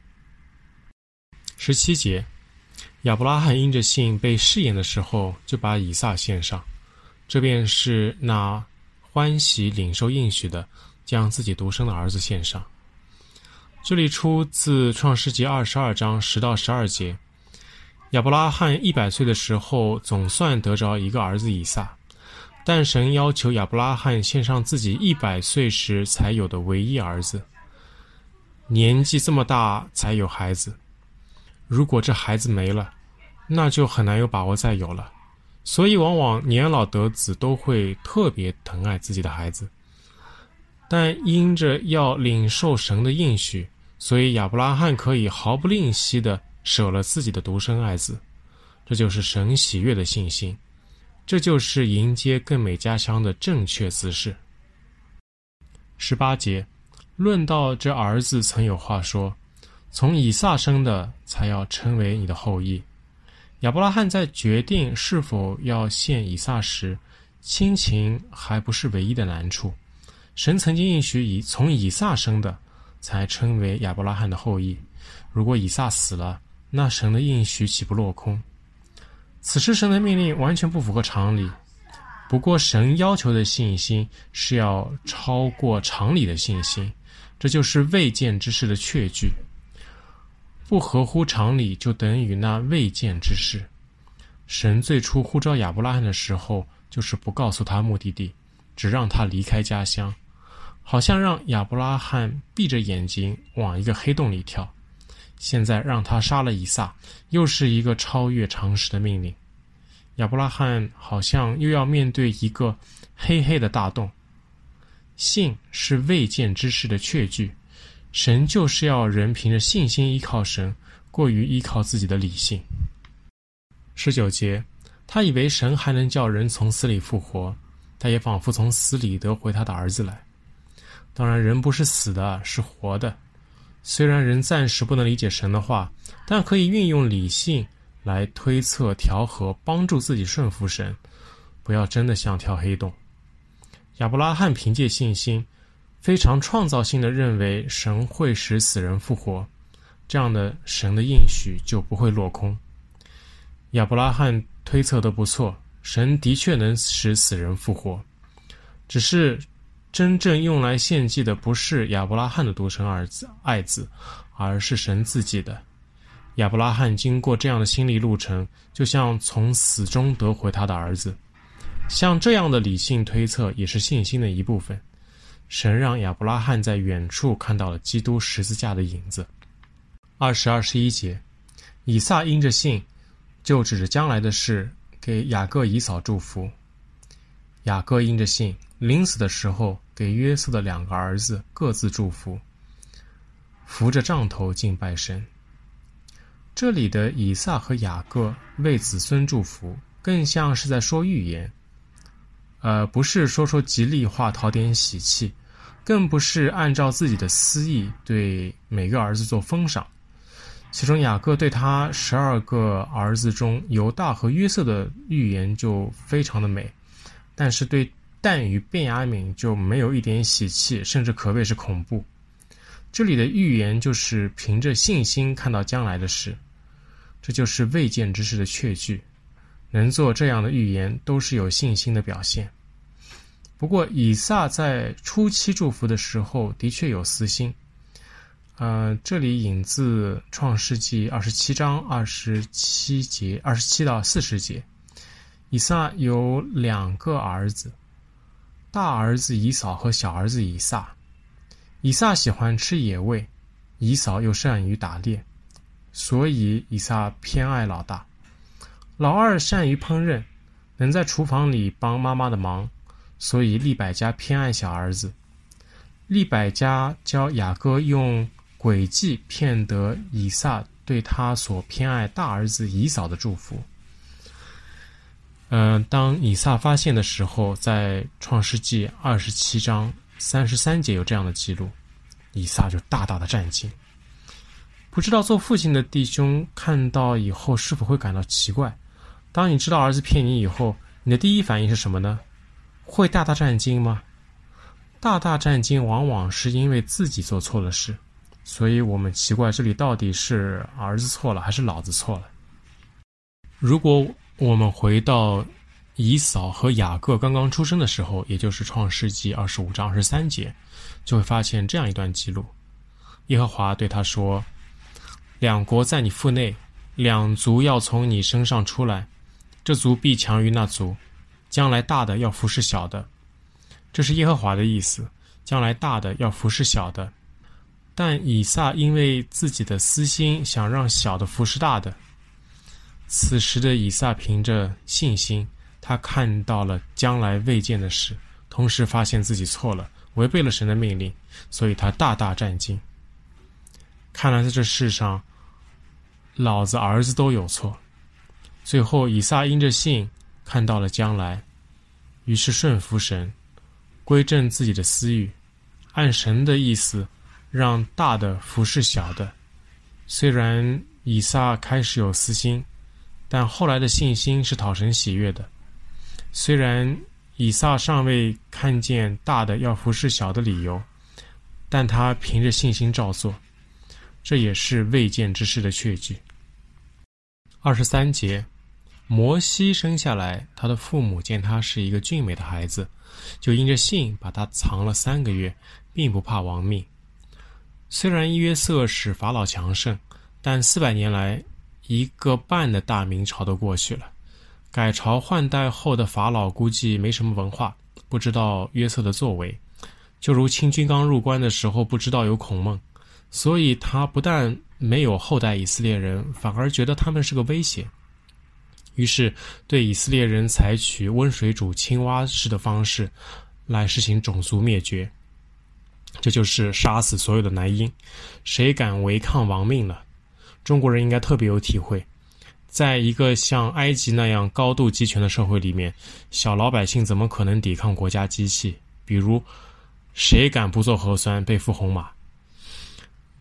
Speaker 2: 十七节，亚伯拉罕因着信被试验的时候，就把以撒献上，这便是那欢喜领受应许的，将自己独生的儿子献上。这里出自《创世记》二十二章十到十二节。亚伯拉罕一百岁的时候，总算得着一个儿子以撒，但神要求亚伯拉罕献上自己一百岁时才有的唯一儿子。年纪这么大才有孩子，如果这孩子没了，那就很难有把握再有了。所以，往往年老得子都会特别疼爱自己的孩子，但因着要领受神的应许。所以亚伯拉罕可以毫不吝惜的舍了自己的独生爱子，这就是神喜悦的信心，这就是迎接更美家乡的正确姿势。十八节，论到这儿子，曾有话说：“从以撒生的，才要称为你的后裔。”亚伯拉罕在决定是否要献以撒时，亲情还不是唯一的难处。神曾经应许以从以撒生的。才称为亚伯拉罕的后裔。如果以撒死了，那神的应许岂不落空？此时神的命令完全不符合常理。不过神要求的信心是要超过常理的信心，这就是未见之事的确据。不合乎常理，就等于那未见之事。神最初呼召亚伯拉罕的时候，就是不告诉他目的地，只让他离开家乡。好像让亚伯拉罕闭着眼睛往一个黑洞里跳，现在让他杀了以撒，又是一个超越常识的命令。亚伯拉罕好像又要面对一个黑黑的大洞。信是未见之事的确据，神就是要人凭着信心依靠神，过于依靠自己的理性。十九节，他以为神还能叫人从死里复活，他也仿佛从死里得回他的儿子来。当然，人不是死的，是活的。虽然人暂时不能理解神的话，但可以运用理性来推测、调和，帮助自己顺服神。不要真的像跳黑洞。亚伯拉罕凭借信心，非常创造性的认为神会使死人复活，这样的神的应许就不会落空。亚伯拉罕推测的不错，神的确能使死人复活，只是。真正用来献祭的不是亚伯拉罕的独生儿子爱子，而是神自己的。亚伯拉罕经过这样的心理路程，就像从死中得回他的儿子。像这样的理性推测也是信心的一部分。神让亚伯拉罕在远处看到了基督十字架的影子。二十二十一节，以撒因着信，就指着将来的事给雅各、以扫祝福。雅各因着信。临死的时候，给约瑟的两个儿子各自祝福，扶着杖头敬拜神。这里的以撒和雅各为子孙祝福，更像是在说预言，呃，不是说说吉利话讨点喜气，更不是按照自己的私意对每个儿子做封赏。其中雅各对他十二个儿子中犹大和约瑟的预言就非常的美，但是对。但与便雅悯就没有一点喜气，甚至可谓是恐怖。这里的预言就是凭着信心看到将来的事，这就是未见之事的确据。能做这样的预言，都是有信心的表现。不过，以撒在初期祝福的时候，的确有私心。呃，这里引自创世记二十七章二十七节，二十七到四十节。以撒有两个儿子。大儿子以扫和小儿子以撒，以撒喜欢吃野味，以扫又善于打猎，所以以撒偏爱老大。老二善于烹饪，能在厨房里帮妈妈的忙，所以利百加偏爱小儿子。利百加教雅各用诡计骗得以撒对他所偏爱大儿子以扫的祝福。嗯、当以撒发现的时候，在创世纪二十七章三十三节有这样的记录，以撒就大大的战惊。不知道做父亲的弟兄看到以后是否会感到奇怪？当你知道儿子骗你以后，你的第一反应是什么呢？会大大战惊吗？大大战惊往往是因为自己做错了事，所以我们奇怪这里到底是儿子错了还是老子错了。如果我们回到以扫和雅各刚刚出生的时候，也就是创世纪二十五章二十三节，就会发现这样一段记录：耶和华对他说：“两国在你腹内，两族要从你身上出来。”这族必强于那族，将来大的要服侍小的，这是耶和华的意思。将来大的要服侍小的，但以撒因为自己的私心，想让小的服侍大的。此时的以撒凭着信心，他看到了将来未见的事，同时发现自己错了，违背了神的命令，所以他大大战惊。看来在这世上，老子儿子都有错。最后，以撒因着信看到了将来，于是顺服神，归正自己的私欲，按神的意思，让大的服侍小的。虽然以撒开始有私心，但后来的信心是讨神喜悦的。虽然以撒尚未看见大的要服侍小的理由，但他凭着信心照做，这也是未见之事的确据。二十三节。摩西生下来，他的父母见他是一个俊美的孩子，就因着信把他藏了三个月，并不怕亡命。虽然约瑟使法老强盛，但四百年来一个半的大明朝都过去了，改朝换代后的法老估计没什么文化，不知道约瑟的作为，就如清军刚入关的时候不知道有孔孟，所以他不但没有后代以色列人，反而觉得他们是个威胁。于是，对以色列人采取温水煮青蛙式的方式来实行种族灭绝，这就是杀死所有的男婴。谁敢违抗王命呢？中国人应该特别有体会，在一个像埃及那样高度集权的社会里面，小老百姓怎么可能抵抗国家机器？比如，谁敢不做核酸被付红码？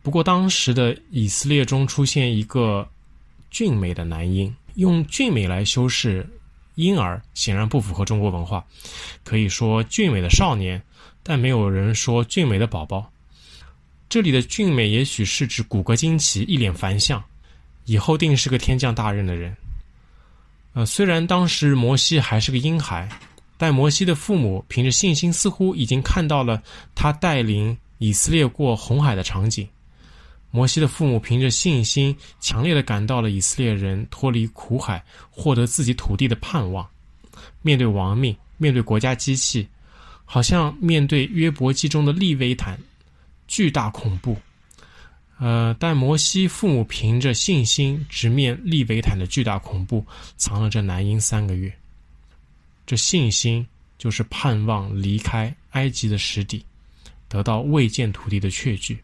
Speaker 2: 不过，当时的以色列中出现一个俊美的男婴。用俊美来修饰婴儿，显然不符合中国文化。可以说俊美的少年，但没有人说俊美的宝宝。这里的俊美，也许是指骨骼惊奇、一脸凡相，以后定是个天降大任的人。呃，虽然当时摩西还是个婴孩，但摩西的父母凭着信心，似乎已经看到了他带领以色列过红海的场景。摩西的父母凭着信心，强烈的感到了以色列人脱离苦海、获得自己土地的盼望。面对亡命，面对国家机器，好像面对约伯记中的利维坦，巨大恐怖。呃，但摩西父母凭着信心直面利维坦的巨大恐怖，藏了这男婴三个月。这信心就是盼望离开埃及的实底，得到未见土地的确据。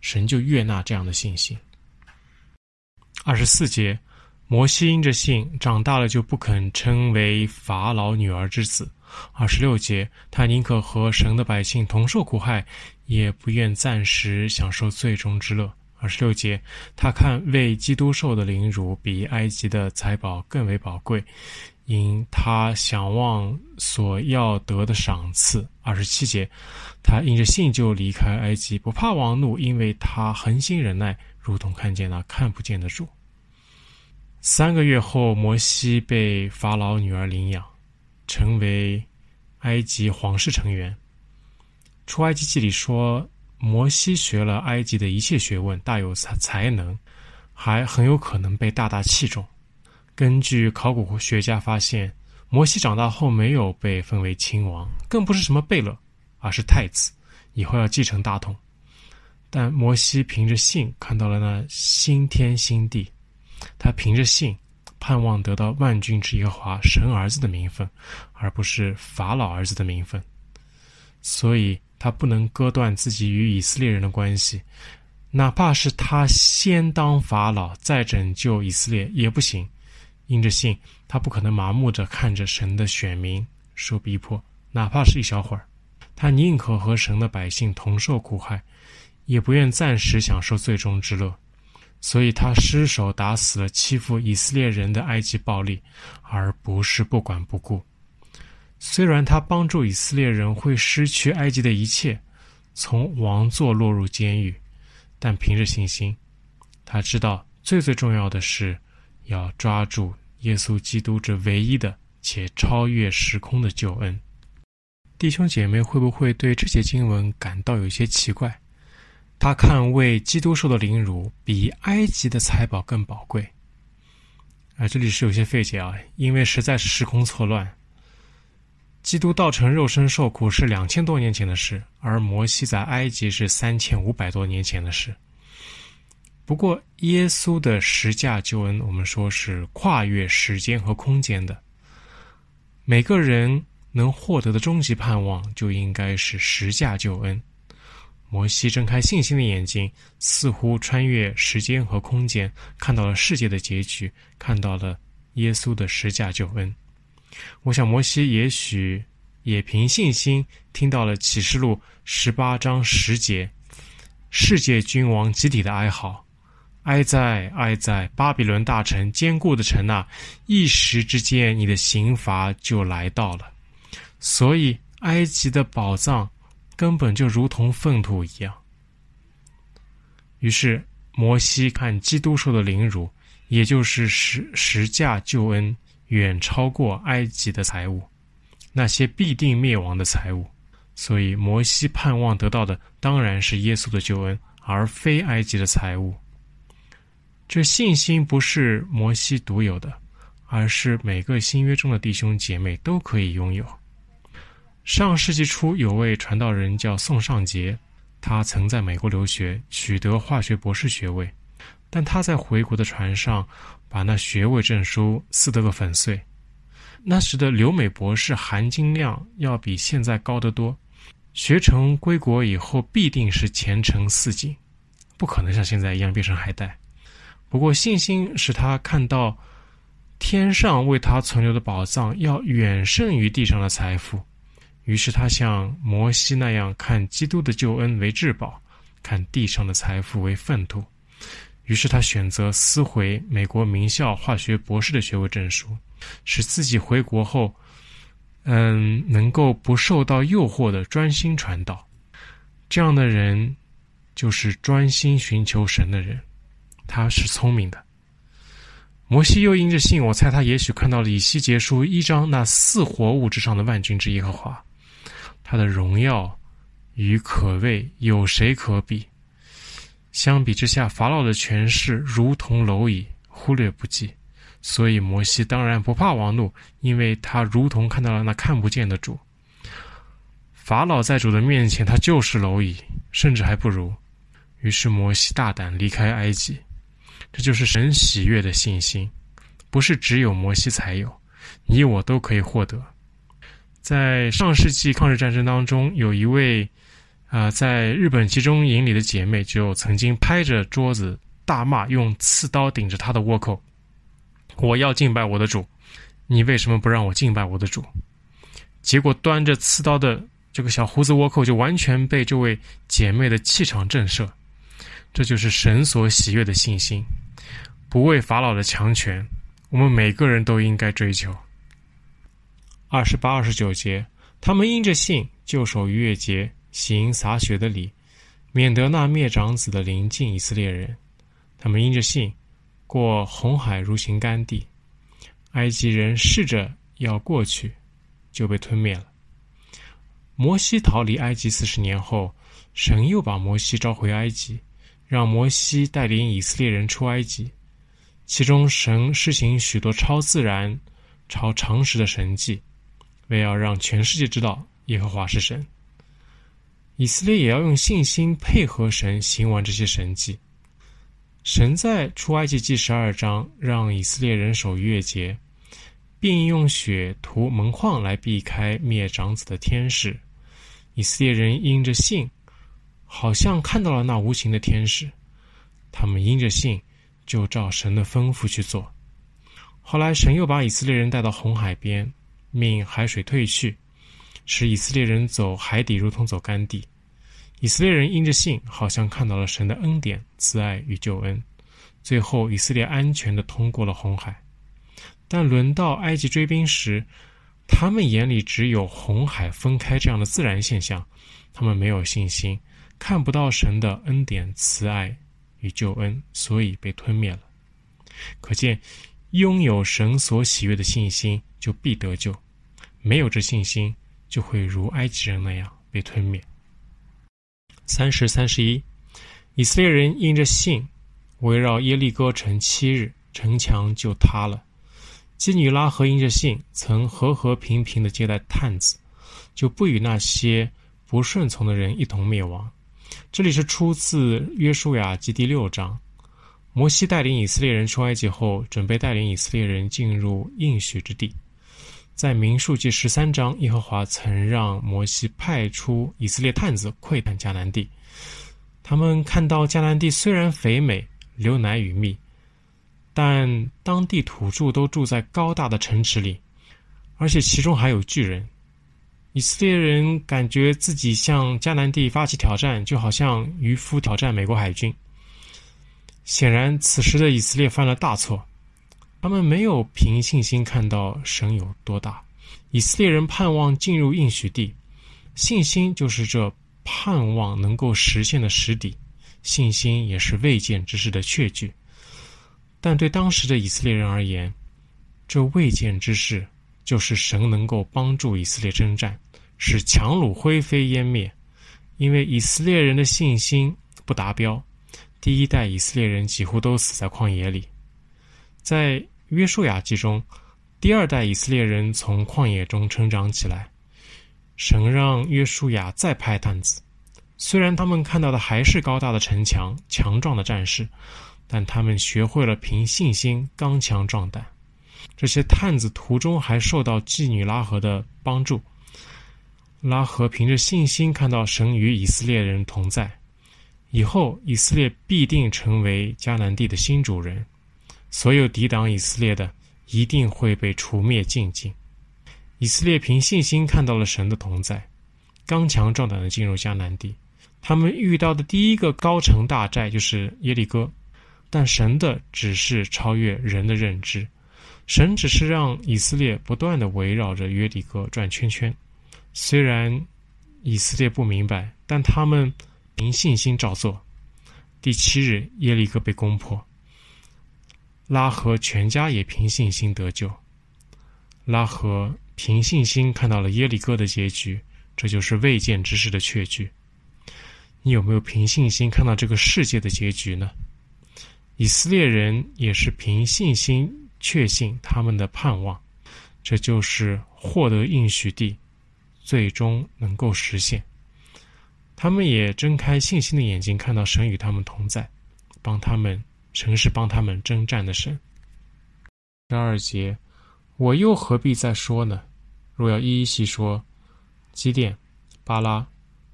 Speaker 2: 神就悦纳这样的信心。二十四节，摩西因着信长大了，就不肯称为法老女儿之子。二十六节，他宁可和神的百姓同受苦害，也不愿暂时享受最终之乐。二十六节，他看为基督受的凌辱，比埃及的财宝更为宝贵。因他想望所要得的赏赐。二十七节，他因着信就离开埃及，不怕王怒，因为他恒心忍耐，如同看见那看不见的主。三个月后，摩西被法老女儿领养，成为埃及皇室成员。出埃及记里说，摩西学了埃及的一切学问，大有才才能，还很有可能被大大器重。根据考古学家发现，摩西长大后没有被封为亲王，更不是什么贝勒，而是太子，以后要继承大统。但摩西凭着信看到了那新天新地，他凭着信盼望得到万军之耶和华神儿子的名分，而不是法老儿子的名分，所以他不能割断自己与以色列人的关系，哪怕是他先当法老再拯救以色列也不行。因着信，他不可能麻木着看着神的选民受逼迫，哪怕是一小会儿，他宁可和神的百姓同受苦害。也不愿暂时享受最终之乐，所以他失手打死了欺负以色列人的埃及暴力，而不是不管不顾。虽然他帮助以色列人会失去埃及的一切，从王座落入监狱，但凭着信心，他知道最最重要的是要抓住耶稣基督这唯一的且超越时空的救恩。弟兄姐妹会不会对这些经文感到有些奇怪？他看为基督受的凌辱比埃及的财宝更宝贵，啊，这里是有些费解啊，因为实在是时空错乱。基督道成肉身受苦是两千多年前的事，而摩西在埃及是三千五百多年前的事。不过，耶稣的十架救恩，我们说是跨越时间和空间的。每个人能获得的终极盼望，就应该是十架救恩。摩西睁开信心的眼睛，似乎穿越时间和空间，看到了世界的结局，看到了耶稣的十架救恩。我想，摩西也许也凭信心听到了启示录十八章十节，世界君王集体的哀嚎：“哀哉，哀哉！巴比伦大城，坚固的城啊！一时之间，你的刑罚就来到了。”所以，埃及的宝藏。根本就如同粪土一样。于是摩西看基督受的凌辱，也就是十十架救恩，远超过埃及的财物，那些必定灭亡的财物。所以摩西盼望得到的当然是耶稣的救恩，而非埃及的财物。这信心不是摩西独有的，而是每个新约中的弟兄姐妹都可以拥有。上世纪初，有位传道人叫宋尚杰，他曾在美国留学，取得化学博士学位，但他在回国的船上把那学位证书撕得个粉碎。那时的留美博士含金量要比现在高得多，学成归国以后必定是前程似锦，不可能像现在一样变成海带。不过信心使他看到天上为他存留的宝藏要远胜于地上的财富。于是他像摩西那样看基督的救恩为至宝，看地上的财富为粪土。于是他选择撕毁美国名校化学博士的学位证书，使自己回国后，嗯，能够不受到诱惑的专心传道。这样的人就是专心寻求神的人，他是聪明的。摩西又因着信，我猜他也许看到了以西结书一章那四活物之上的万军之耶和华。他的荣耀与可畏有谁可比？相比之下，法老的权势如同蝼蚁，忽略不计。所以摩西当然不怕王怒，因为他如同看到了那看不见的主。法老在主的面前，他就是蝼蚁，甚至还不如。于是摩西大胆离开埃及，这就是神喜悦的信心，不是只有摩西才有，你我都可以获得。在上世纪抗日战争当中，有一位、呃，在日本集中营里的姐妹，就曾经拍着桌子大骂，用刺刀顶着她的倭寇：“我要敬拜我的主，你为什么不让我敬拜我的主？”结果端着刺刀的这个小胡子倭寇就完全被这位姐妹的气场震慑。这就是神所喜悦的信心，不畏法老的强权，我们每个人都应该追求。二十八、二十九节，他们因着信，就守逾越节，行洒血的礼，免得那灭长子的临近以色列人。他们因着信，过红海如行干地。埃及人试着要过去，就被吞灭了。摩西逃离埃及四十年后，神又把摩西召回埃及，让摩西带领以色列人出埃及。其中，神施行许多超自然、超常识的神迹。为要让全世界知道耶和华是神，以色列也要用信心配合神行完这些神迹。神在出埃及记十二章让以色列人守逾越节，并用血涂门框来避开灭长子的天使。以色列人因着信，好像看到了那无形的天使，他们因着信，就照神的吩咐去做。后来神又把以色列人带到红海边，命海水退去，使以色列人走海底如同走干地。以色列人因着信，好像看到了神的恩典、慈爱与救恩。最后，以色列安全地通过了红海。但轮到埃及追兵时，他们眼里只有红海分开这样的自然现象，他们没有信心，看不到神的恩典、慈爱与救恩，所以被吞灭了。可见，拥有神所喜悦的信心，就必得救；没有这信心，就会如埃及人那样被吞灭。三十三十一，以色列人因着信，围绕耶利哥城七日，城墙就塌了。基女拉和因着信，曾和和平平的接待探子，就不与那些不顺从的人一同灭亡。这里是出自约书亚记第六章。摩西带领以色列人出埃及后，准备带领以色列人进入应许之地。在民数记十三章，耶和华曾让摩西派出以色列探子窥探迦南地。他们看到迦南地虽然肥美，流奶与蜜，但当地土著都住在高大的城池里，而且其中还有巨人。以色列人感觉自己向迦南地发起挑战，就好像渔夫挑战美国海军。显然，此时的以色列犯了大错。他们没有凭信心看到神有多大。以色列人盼望进入应许地，信心就是这盼望能够实现的实底，信心也是未见之事的确据。但对当时的以色列人而言，这未见之事就是神能够帮助以色列征战，使强弩灰飞烟灭。因为以色列人的信心不达标，第一代以色列人几乎都死在旷野里。在约书亚记中，第二代以色列人从旷野中成长起来。神让约书亚再派探子，虽然他们看到的还是高大的城墙、强壮的战士，但他们学会了凭信心刚强壮胆。这些探子途中还受到妓女拉合的帮助。拉合凭着信心看到神与以色列人同在，以后以色列必定成为迦南地的新主人。所有抵挡以色列的，一定会被除灭净尽。以色列凭信心看到了神的同在，刚强壮胆的进入迦南地。他们遇到的第一个高城大寨就是耶利哥，但神的只是超越人的认知。神只是让以色列不断的围绕着耶利哥转圈圈。虽然以色列不明白，但他们凭信心照做。第七日，耶利哥被攻破。拉合全家也凭信心得救。拉合凭信心看到了耶利哥的结局，这就是未见之事的确据。你有没有凭信心看到这个世界的结局呢？以色列人也是凭信心确信他们的盼望，这就是获得应许地，最终能够实现。他们也睁开信心的眼睛，看到神与他们同在，帮他们。神是帮他们征战的神。十二节，我又何必再说呢？若要一一细说，基甸、巴拉、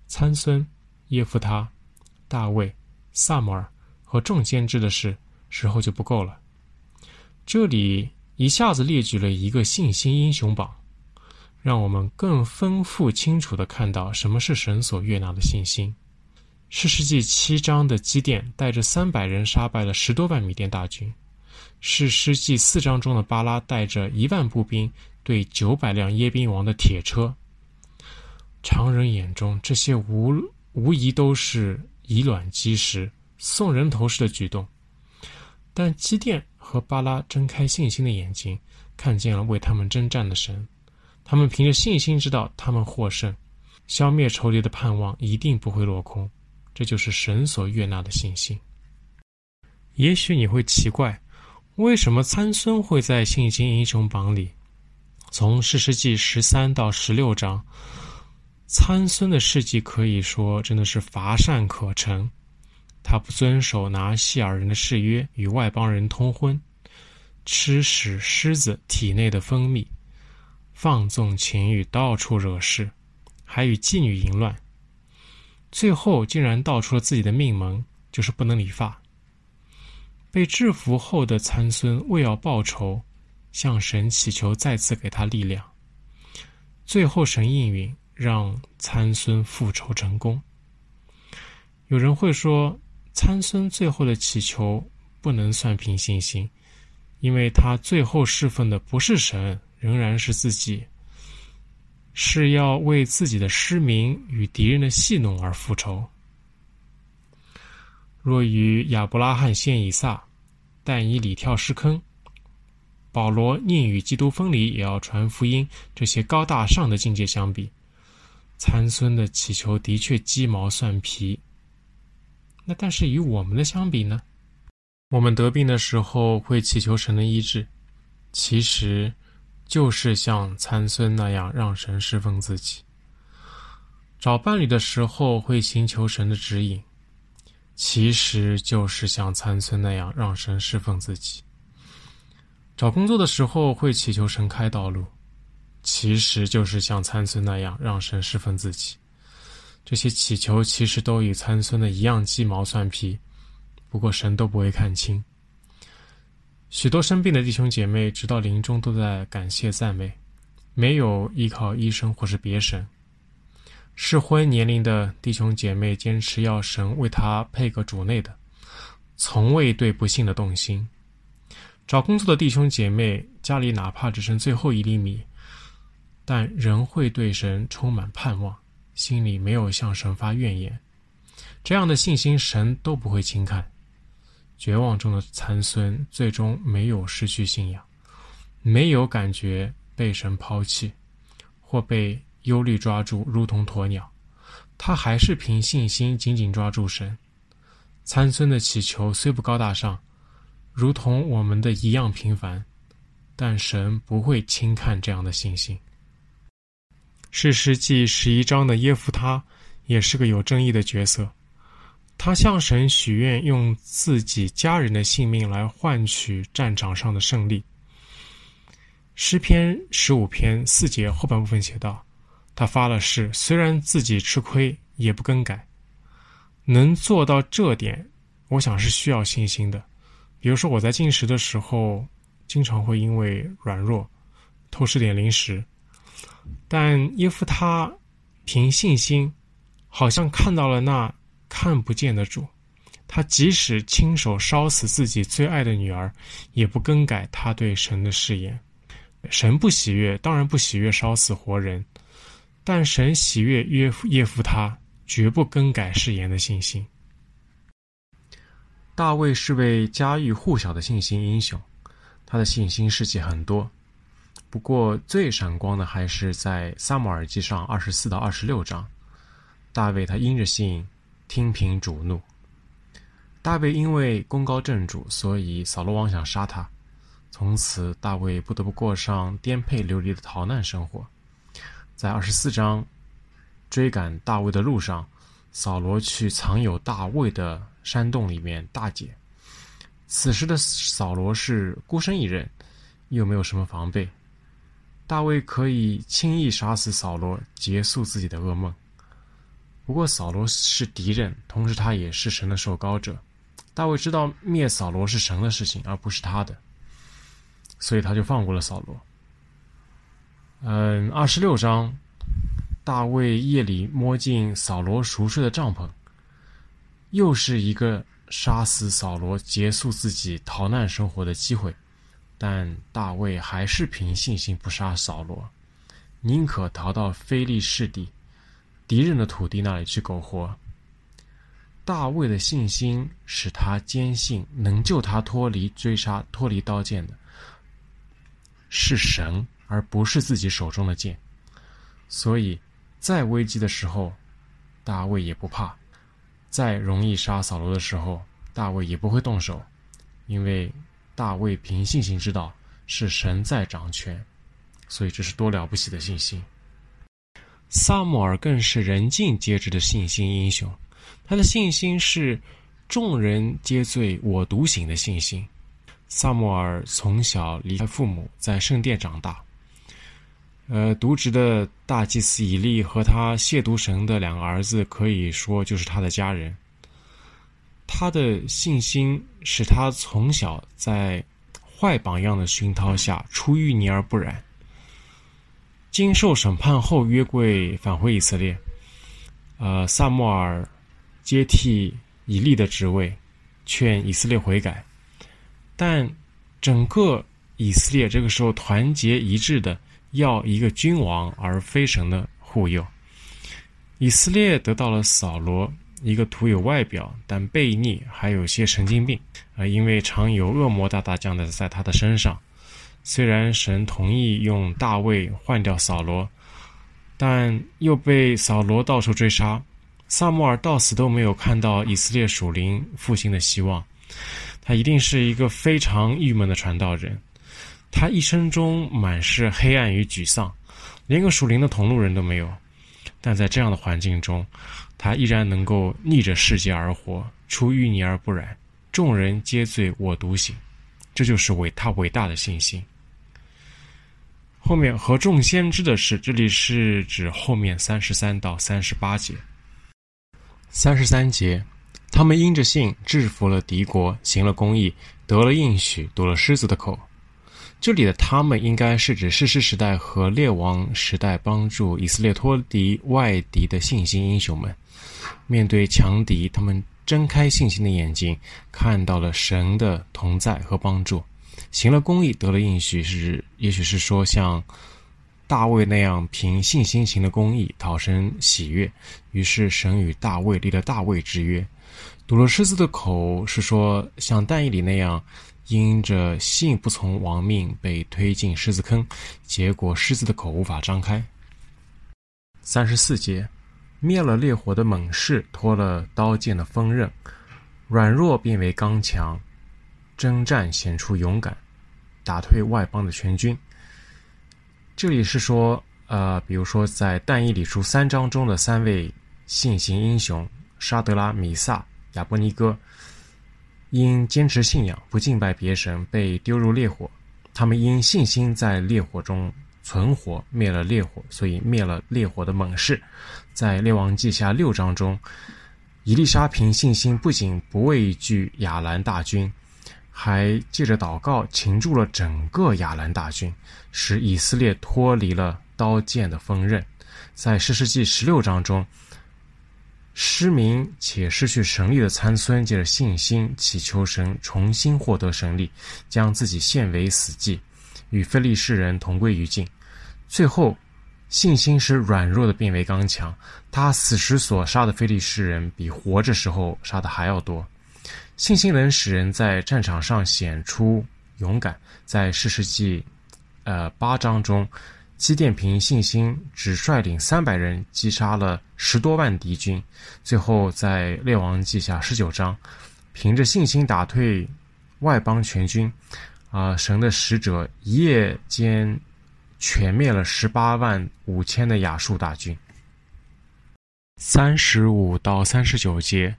Speaker 2: 参孙、耶夫他、大卫、撒母耳和众先知的事，时候就不够了。这里一下子列举了一个信心英雄榜，让我们更丰富清楚的看到什么是神所悦纳的信心。是世纪七章的基甸带着三百人杀败了十多万米甸大军。是世纪四章中的巴拉带着一万步兵对九百辆耶宾王的铁车。常人眼中，这些无无疑都是以卵击石、送人头式的举动。但基甸和巴拉睁开信心的眼睛，看见了为他们征战的神。他们凭着信心知道，他们获胜，消灭仇敌的盼望一定不会落空。这就是神所悦纳的信心。也许你会奇怪，为什么参孙会在信心英雄榜里？从士师记十三到十六章，参孙的事迹可以说真的是乏善可陈。他不遵守拿细耳人的誓约，与外邦人通婚，吃食狮子体内的蜂蜜，放纵情欲，到处惹事，还与妓女淫乱。最后竟然道出了自己的命门，就是不能理发。被制服后的参孙为要报仇，向神祈求再次给他力量。最后神应允，让参孙复仇成功。有人会说，参孙最后的祈求不能算凭信心，因为他最后侍奉的不是神，仍然是自己，是要为自己的失明与敌人的戏弄而复仇。若与亚伯拉罕献以撒，但以理跳失坑；保罗宁与基督分离，也要传福音，这些高大上的境界相比，参孙的祈求的确鸡毛蒜皮。那但是与我们的相比呢？我们得病的时候会祈求神的医治，其实就是像参孙那样让神侍奉自己；找伴侣的时候会寻求神的指引，其实就是像参孙那样让神侍奉自己；找工作的时候会祈求神开道路，其实就是像参孙那样让神侍奉自己。这些祈求其实都与参孙的一样鸡毛蒜皮，不过神都不会看清。许多生病的弟兄姐妹，直到临终都在感谢赞美，没有依靠医生或是别神。适婚年龄的弟兄姐妹坚持要神为他配个主内的，从未对不幸的动心。找工作的弟兄姐妹，家里哪怕只剩最后一粒米，但仍会对神充满盼望。心里没有向神发怨言，这样的信心神都不会轻看。绝望中的参孙最终没有失去信仰，没有感觉被神抛弃，或被忧虑抓住，如同鸵鸟。他还是凭信心紧紧抓住神。参孙的祈求虽不高大上，如同我们的一样平凡，但神不会轻看这样的信心。士师记十一章的耶弗他也是个有争议的角色，他向神许愿，用自己家人的性命来换取战场上的胜利。诗篇十五篇四节后半部分写道：“他发了誓，虽然自己吃亏，也不更改。”能做到这点，我想是需要信心的。比如说我在进食的时候，经常会因为软弱偷吃点零食。但耶夫他凭信心，好像看到了那看不见的主，他即使亲手烧死自己最爱的女儿，也不更改他对神的誓言。神不喜悦，当然不喜悦烧死活人，但神喜悦耶耶夫他绝不更改誓言的信心。大卫是位家喻户晓的信心英雄，他的信心事迹很多。不过，最闪光的还是在《撒母耳记上》二十四到二十六章，大卫他因着信，听凭主怒。大卫因为功高震主，所以扫罗王想杀他，从此大卫不得不过上颠沛流离的逃难生活。在二十四章追赶大卫的路上，扫罗去藏有大卫的山洞里面大解。此时的扫罗是孤身一人，又没有什么防备。大卫可以轻易杀死扫罗，结束自己的噩梦。不过扫罗是敌人，同时他也是神的受膏者。大卫知道灭扫罗是神的事情，而不是他的，所以他就放过了扫罗。嗯，二十六章，大卫夜里摸进扫罗熟睡的帐篷，又是一个杀死扫罗、结束自己逃难生活的机会。但大卫还是凭信心不杀扫罗，宁可逃到非利士地敌人的土地那里去苟活。大卫的信心使他坚信，能救他脱离追杀、脱离刀剑的是神，而不是自己手中的剑。所以，在危机的时候，大卫也不怕；在容易杀扫罗的时候，大卫也不会动手，因为。大卫凭信心知道是神在掌权，所以这是多了不起的信心。撒母耳更是人尽皆知的信心英雄，他的信心是众人皆醉我独醒的信心。撒母耳从小离开父母，在圣殿长大。呃，独职的大祭司以利和他亵渎神的两个儿子，可以说就是他的家人。他的信心使他从小在坏榜样的熏陶下出淤泥而不染。经受审判后，约柜返回以色列。呃，撒母耳接替以利的职位，劝以色列悔改。但整个以色列这个时候团结一致的要一个君王，而非神的护佑。以色列得到了扫罗，一个徒有外表但悖逆，还有些神经病啊，因为常有恶魔大大降在在他的身上。虽然神同意用大卫换掉扫罗，但又被扫罗到处追杀。撒母耳到死都没有看到以色列属灵复兴的希望。他一定是一个非常郁闷的传道人，他一生中满是黑暗与沮丧，连个属灵的同路人都没有。但在这样的环境中，他依然能够逆着世界而活，出淤泥而不染，众人皆醉我独醒，这就是伟他伟大的信心。后面和众先知的事，这里是指后面三十三到三十八节，三十三节。他们因着信制服了敌国，行了公义，得了应许，堵了狮子的口。这里的他们应该是指士师时代和列王时代帮助以色列脱离外敌的信心英雄们。面对强敌，他们睁开信心的眼睛，看到了神的同在和帮助，行了公义，得了应许，是也许是说像大卫那样凭信心行的公义，讨神喜悦。于是神与大卫立了大卫之约。堵了狮子的口，是说像但以理那样，因着信不从亡命，被推进狮子坑，结果狮子的口无法张开。三十四节，灭了烈火的猛士，脱了刀剑的锋刃，软弱变为刚强，征战显出勇敢，打退外邦的全军。这里是说，呃，比如说在但以理书三章中的三位信心英雄沙德拉、米萨。亚伯尼歌因坚持信仰，不敬拜别神，被丢入烈火。他们因信心在烈火中存活，灭了烈火，所以灭了烈火的猛士。在列王记下六章中，以利沙凭信心不仅不畏惧亚兰大军，还借着祷告擒住了整个亚兰大军，使以色列脱离了刀剑的锋刃。在士师记十六章中。失明且失去神力的参孙，借着信心祈求神重新获得神力，将自己献为死祭，与非利士人同归于尽。最后，信心使软弱的变为刚强。他死时所杀的非利士人，比活着时候杀的还要多。信心能使人在战场上显出勇敢。在士世纪，呃八章中。基甸凭信心，只率领三百人击杀了十多万敌军，最后在列王记下十九章，凭着信心打退外邦全军。啊、神的使者一夜间全灭了十八万五千的亚述大军。三十五到三十九节，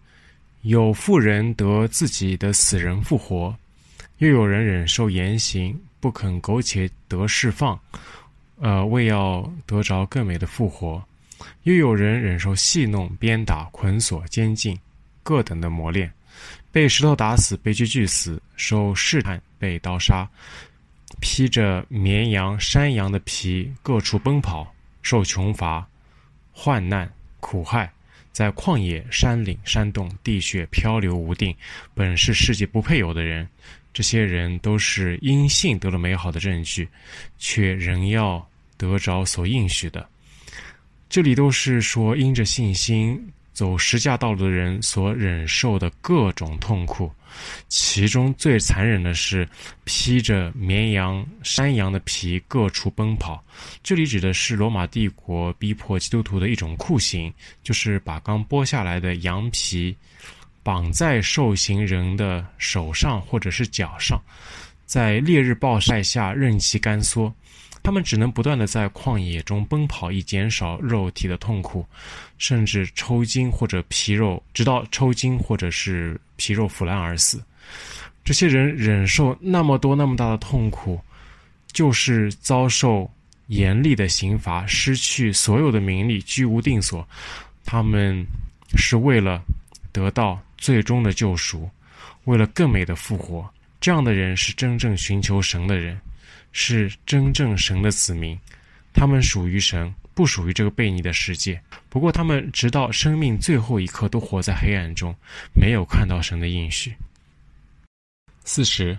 Speaker 2: 有妇人得自己的死人复活，又有人忍受严刑，不肯苟且得释放。呃，为要得着更美的复活，又有人忍受戏弄、鞭打、捆锁、监禁，各等的磨练，被石头打死，被锯锯死，受试探，被刀杀，披着绵羊、山羊的皮，各处奔跑，受穷乏、患难、苦害，在旷野、山岭、山洞、地穴漂流无定，本是世界不配有的人。这些人都是因信得了美好的证据，却仍要得着所应许的。这里都是说因着信心走石架道路的人所忍受的各种痛苦，其中最残忍的是披着绵羊、山羊的皮各处奔跑。这里指的是罗马帝国逼迫基督徒的一种酷刑，就是把刚剥下来的羊皮。绑在受刑人的手上或者是脚上，在烈日暴晒下任其干缩，他们只能不断地在旷野中奔跑，以减少肉体的痛苦，甚至抽筋或者皮肉，直到抽筋或者是皮肉腐烂而死。这些人忍受那么多那么大的痛苦，就是遭受严厉的刑罚，失去所有的名利，居无定所。他们是为了得到最终的救赎，为了更美的复活。这样的人是真正寻求神的人，是真正神的子民。他们属于神，不属于这个悖逆的世界。不过，他们直到生命最后一刻都活在黑暗中，没有看到神的应许。四十，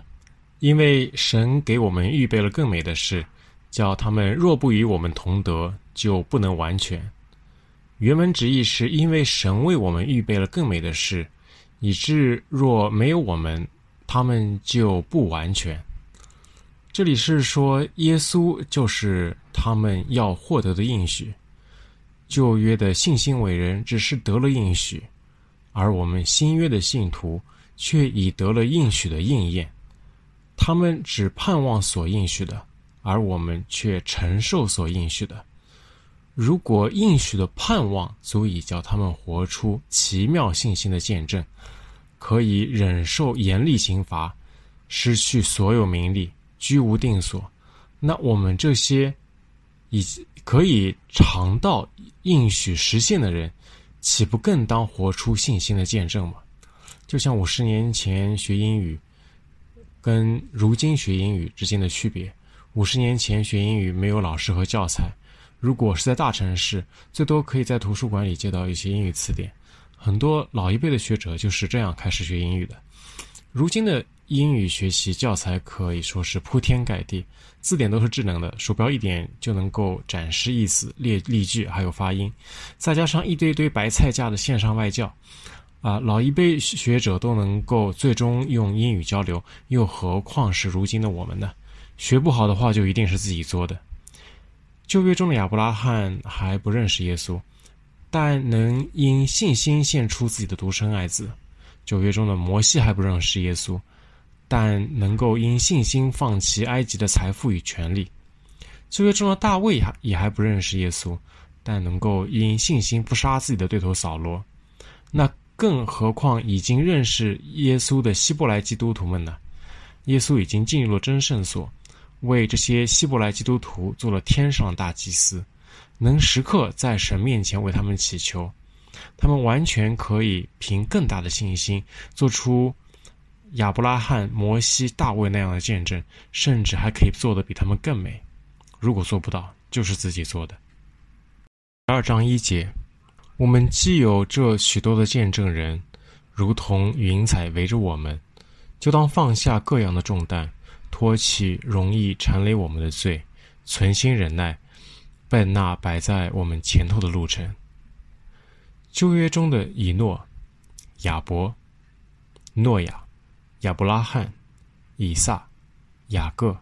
Speaker 2: 因为神给我们预备了更美的事，叫他们若不与我们同德，就不能完全。原文直译是因为神为我们预备了更美的事，以致若没有我们，他们就不完全。这里是说耶稣就是他们要获得的应许。旧约的信心伟人只是得了应许，而我们新约的信徒。却已得了应许的应验，他们只盼望所应许的，而我们却承受所应许的。如果应许的盼望足以叫他们活出奇妙信心的见证，可以忍受严厉刑罚，失去所有名利，居无定所，那我们这些以可以尝到应许实现的人，岂不更当活出信心的见证吗？就像五十年前学英语，跟如今学英语之间的区别。五十年前学英语没有老师和教材，如果是在大城市，最多可以在图书馆里借到一些英语词典。很多老一辈的学者就是这样开始学英语的。如今的英语学习教材可以说是铺天盖地，字典都是智能的，鼠标一点就能够展示意思、列例句还有发音，再加上一堆堆白菜价的线上外教。啊，老一辈学者都能够最终用英语交流，又何况是如今的我们呢？学不好的话，就一定是自己作的。旧约中的亚伯拉罕还不认识耶稣，但能因信心献出自己的独生爱子；旧约中的摩西还不认识耶稣，但能够因信心放弃埃及的财富与权利；旧约中的大卫也还不认识耶稣，但能够因信心不杀自己的对头扫罗。那。更何况已经认识耶稣的希伯来基督徒们呢？耶稣已经进入了真圣所，为这些希伯来基督徒做了天上大祭司，能时刻在神面前为他们祈求。他们完全可以凭更大的信心，做出亚伯拉罕、摩西、大卫那样的见证，甚至还可以做得比他们更美。如果做不到，就是自己做的。二章一节。我们既有这许多的见证人，如同云彩围着我们，就当放下各样的重担，脱去容易缠累我们的罪，存心忍耐，奔那摆在我们前头的路程。旧约中的以诺、亚伯、诺亚、亚伯拉罕、以撒、雅各、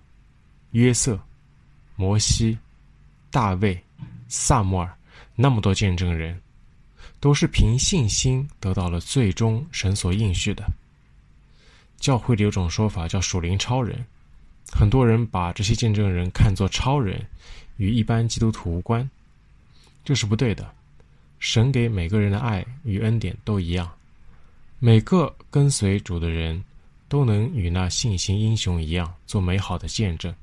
Speaker 2: 约瑟、摩西、大卫、撒摩尔，那么多见证人。都是凭信心得到了最终神所应许的。教会里有种说法叫属灵超人，很多人把这些见证人看作超人，与一般基督徒无关，这是不对的。神给每个人的爱与恩典都一样，每个跟随主的人都能与那信心英雄一样做美好的见证，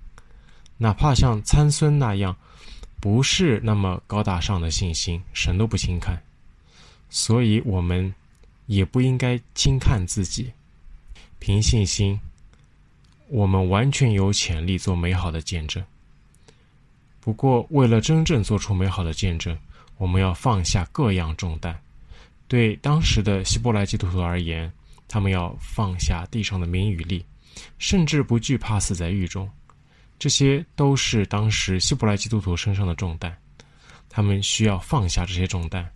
Speaker 2: 哪怕像参孙那样不是那么高大上的信心，神都不轻看。所以，我们也不应该轻看自己。凭信心，我们完全有潜力做美好的见证。不过，为了真正做出美好的见证，我们要放下各样重担。对当时的希伯来基督徒而言，他们要放下地上的名与利，甚至不惧怕死在狱中。这些都是当时希伯来基督徒身上的重担。他们需要放下这些重担。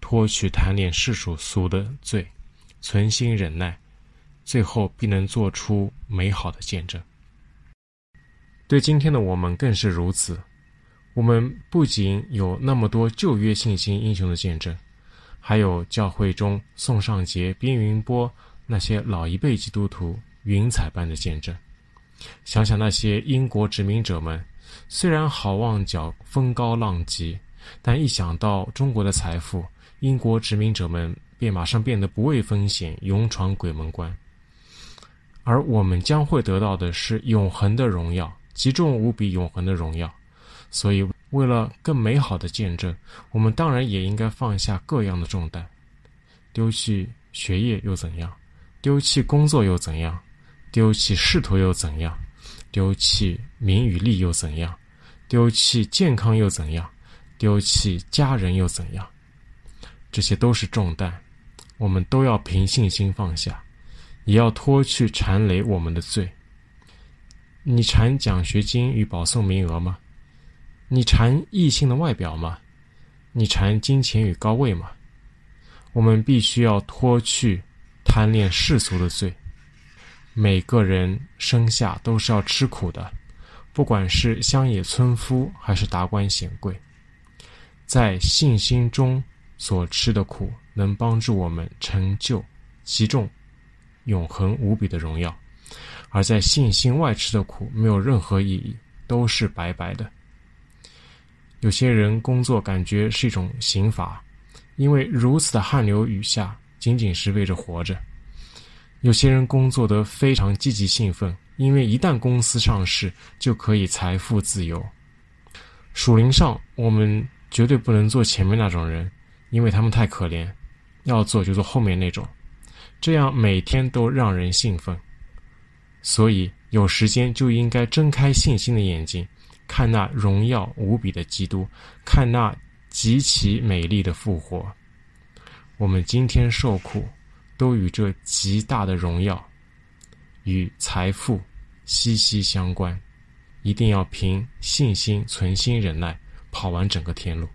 Speaker 2: 脱去贪恋世俗俗的罪，存心忍耐，最后必能做出美好的见证。对今天的我们更是如此。我们不仅有那么多旧约信心英雄的见证，还有教会中宋尚杰、边云波那些老一辈基督徒云彩般的见证。想想那些英国殖民者们，虽然好望角风高浪急，但一想到中国的财富，英国殖民者们便马上变得不畏风险，勇闯鬼门关。而我们将会得到的是永恒的荣耀，极重无比永恒的荣耀。所以，为了更美好的见证，我们当然也应该放下各样的重担，丢弃学业又怎样？丢弃工作又怎样？丢弃仕途又怎样？丢弃名与利又怎样？丢弃健康又怎样？丢弃家人又怎样？这些都是重担，我们都要凭信心放下。也要脱去缠累我们的罪。你缠奖学金与保送名额吗？你缠异性的外表吗？你缠金钱与高位吗？我们必须要脱去贪恋世俗的罪。每个人生下都是要吃苦的，不管是乡野村夫还是达官显贵，在信心中所吃的苦，能帮助我们成就极重。永恒无比的荣耀，而在信心外吃的苦没有任何意义，都是白白的。有些人工作感觉是一种刑罚，因为如此的汗流雨下，仅仅是为着活着。有些人工作得非常积极兴奋，因为一旦公司上市，就可以财富自由。属灵上，我们绝对不能做前面那种人，因为他们太可怜，要做就做后面那种。这样每天都让人兴奋，所以有时间就应该睁开信心的眼睛，看那荣耀无比的基督，看那极其美丽的复活。我们今天受苦，都与这极大的荣耀与财富息息相关，一定要凭信心存心忍耐，跑完整个天路。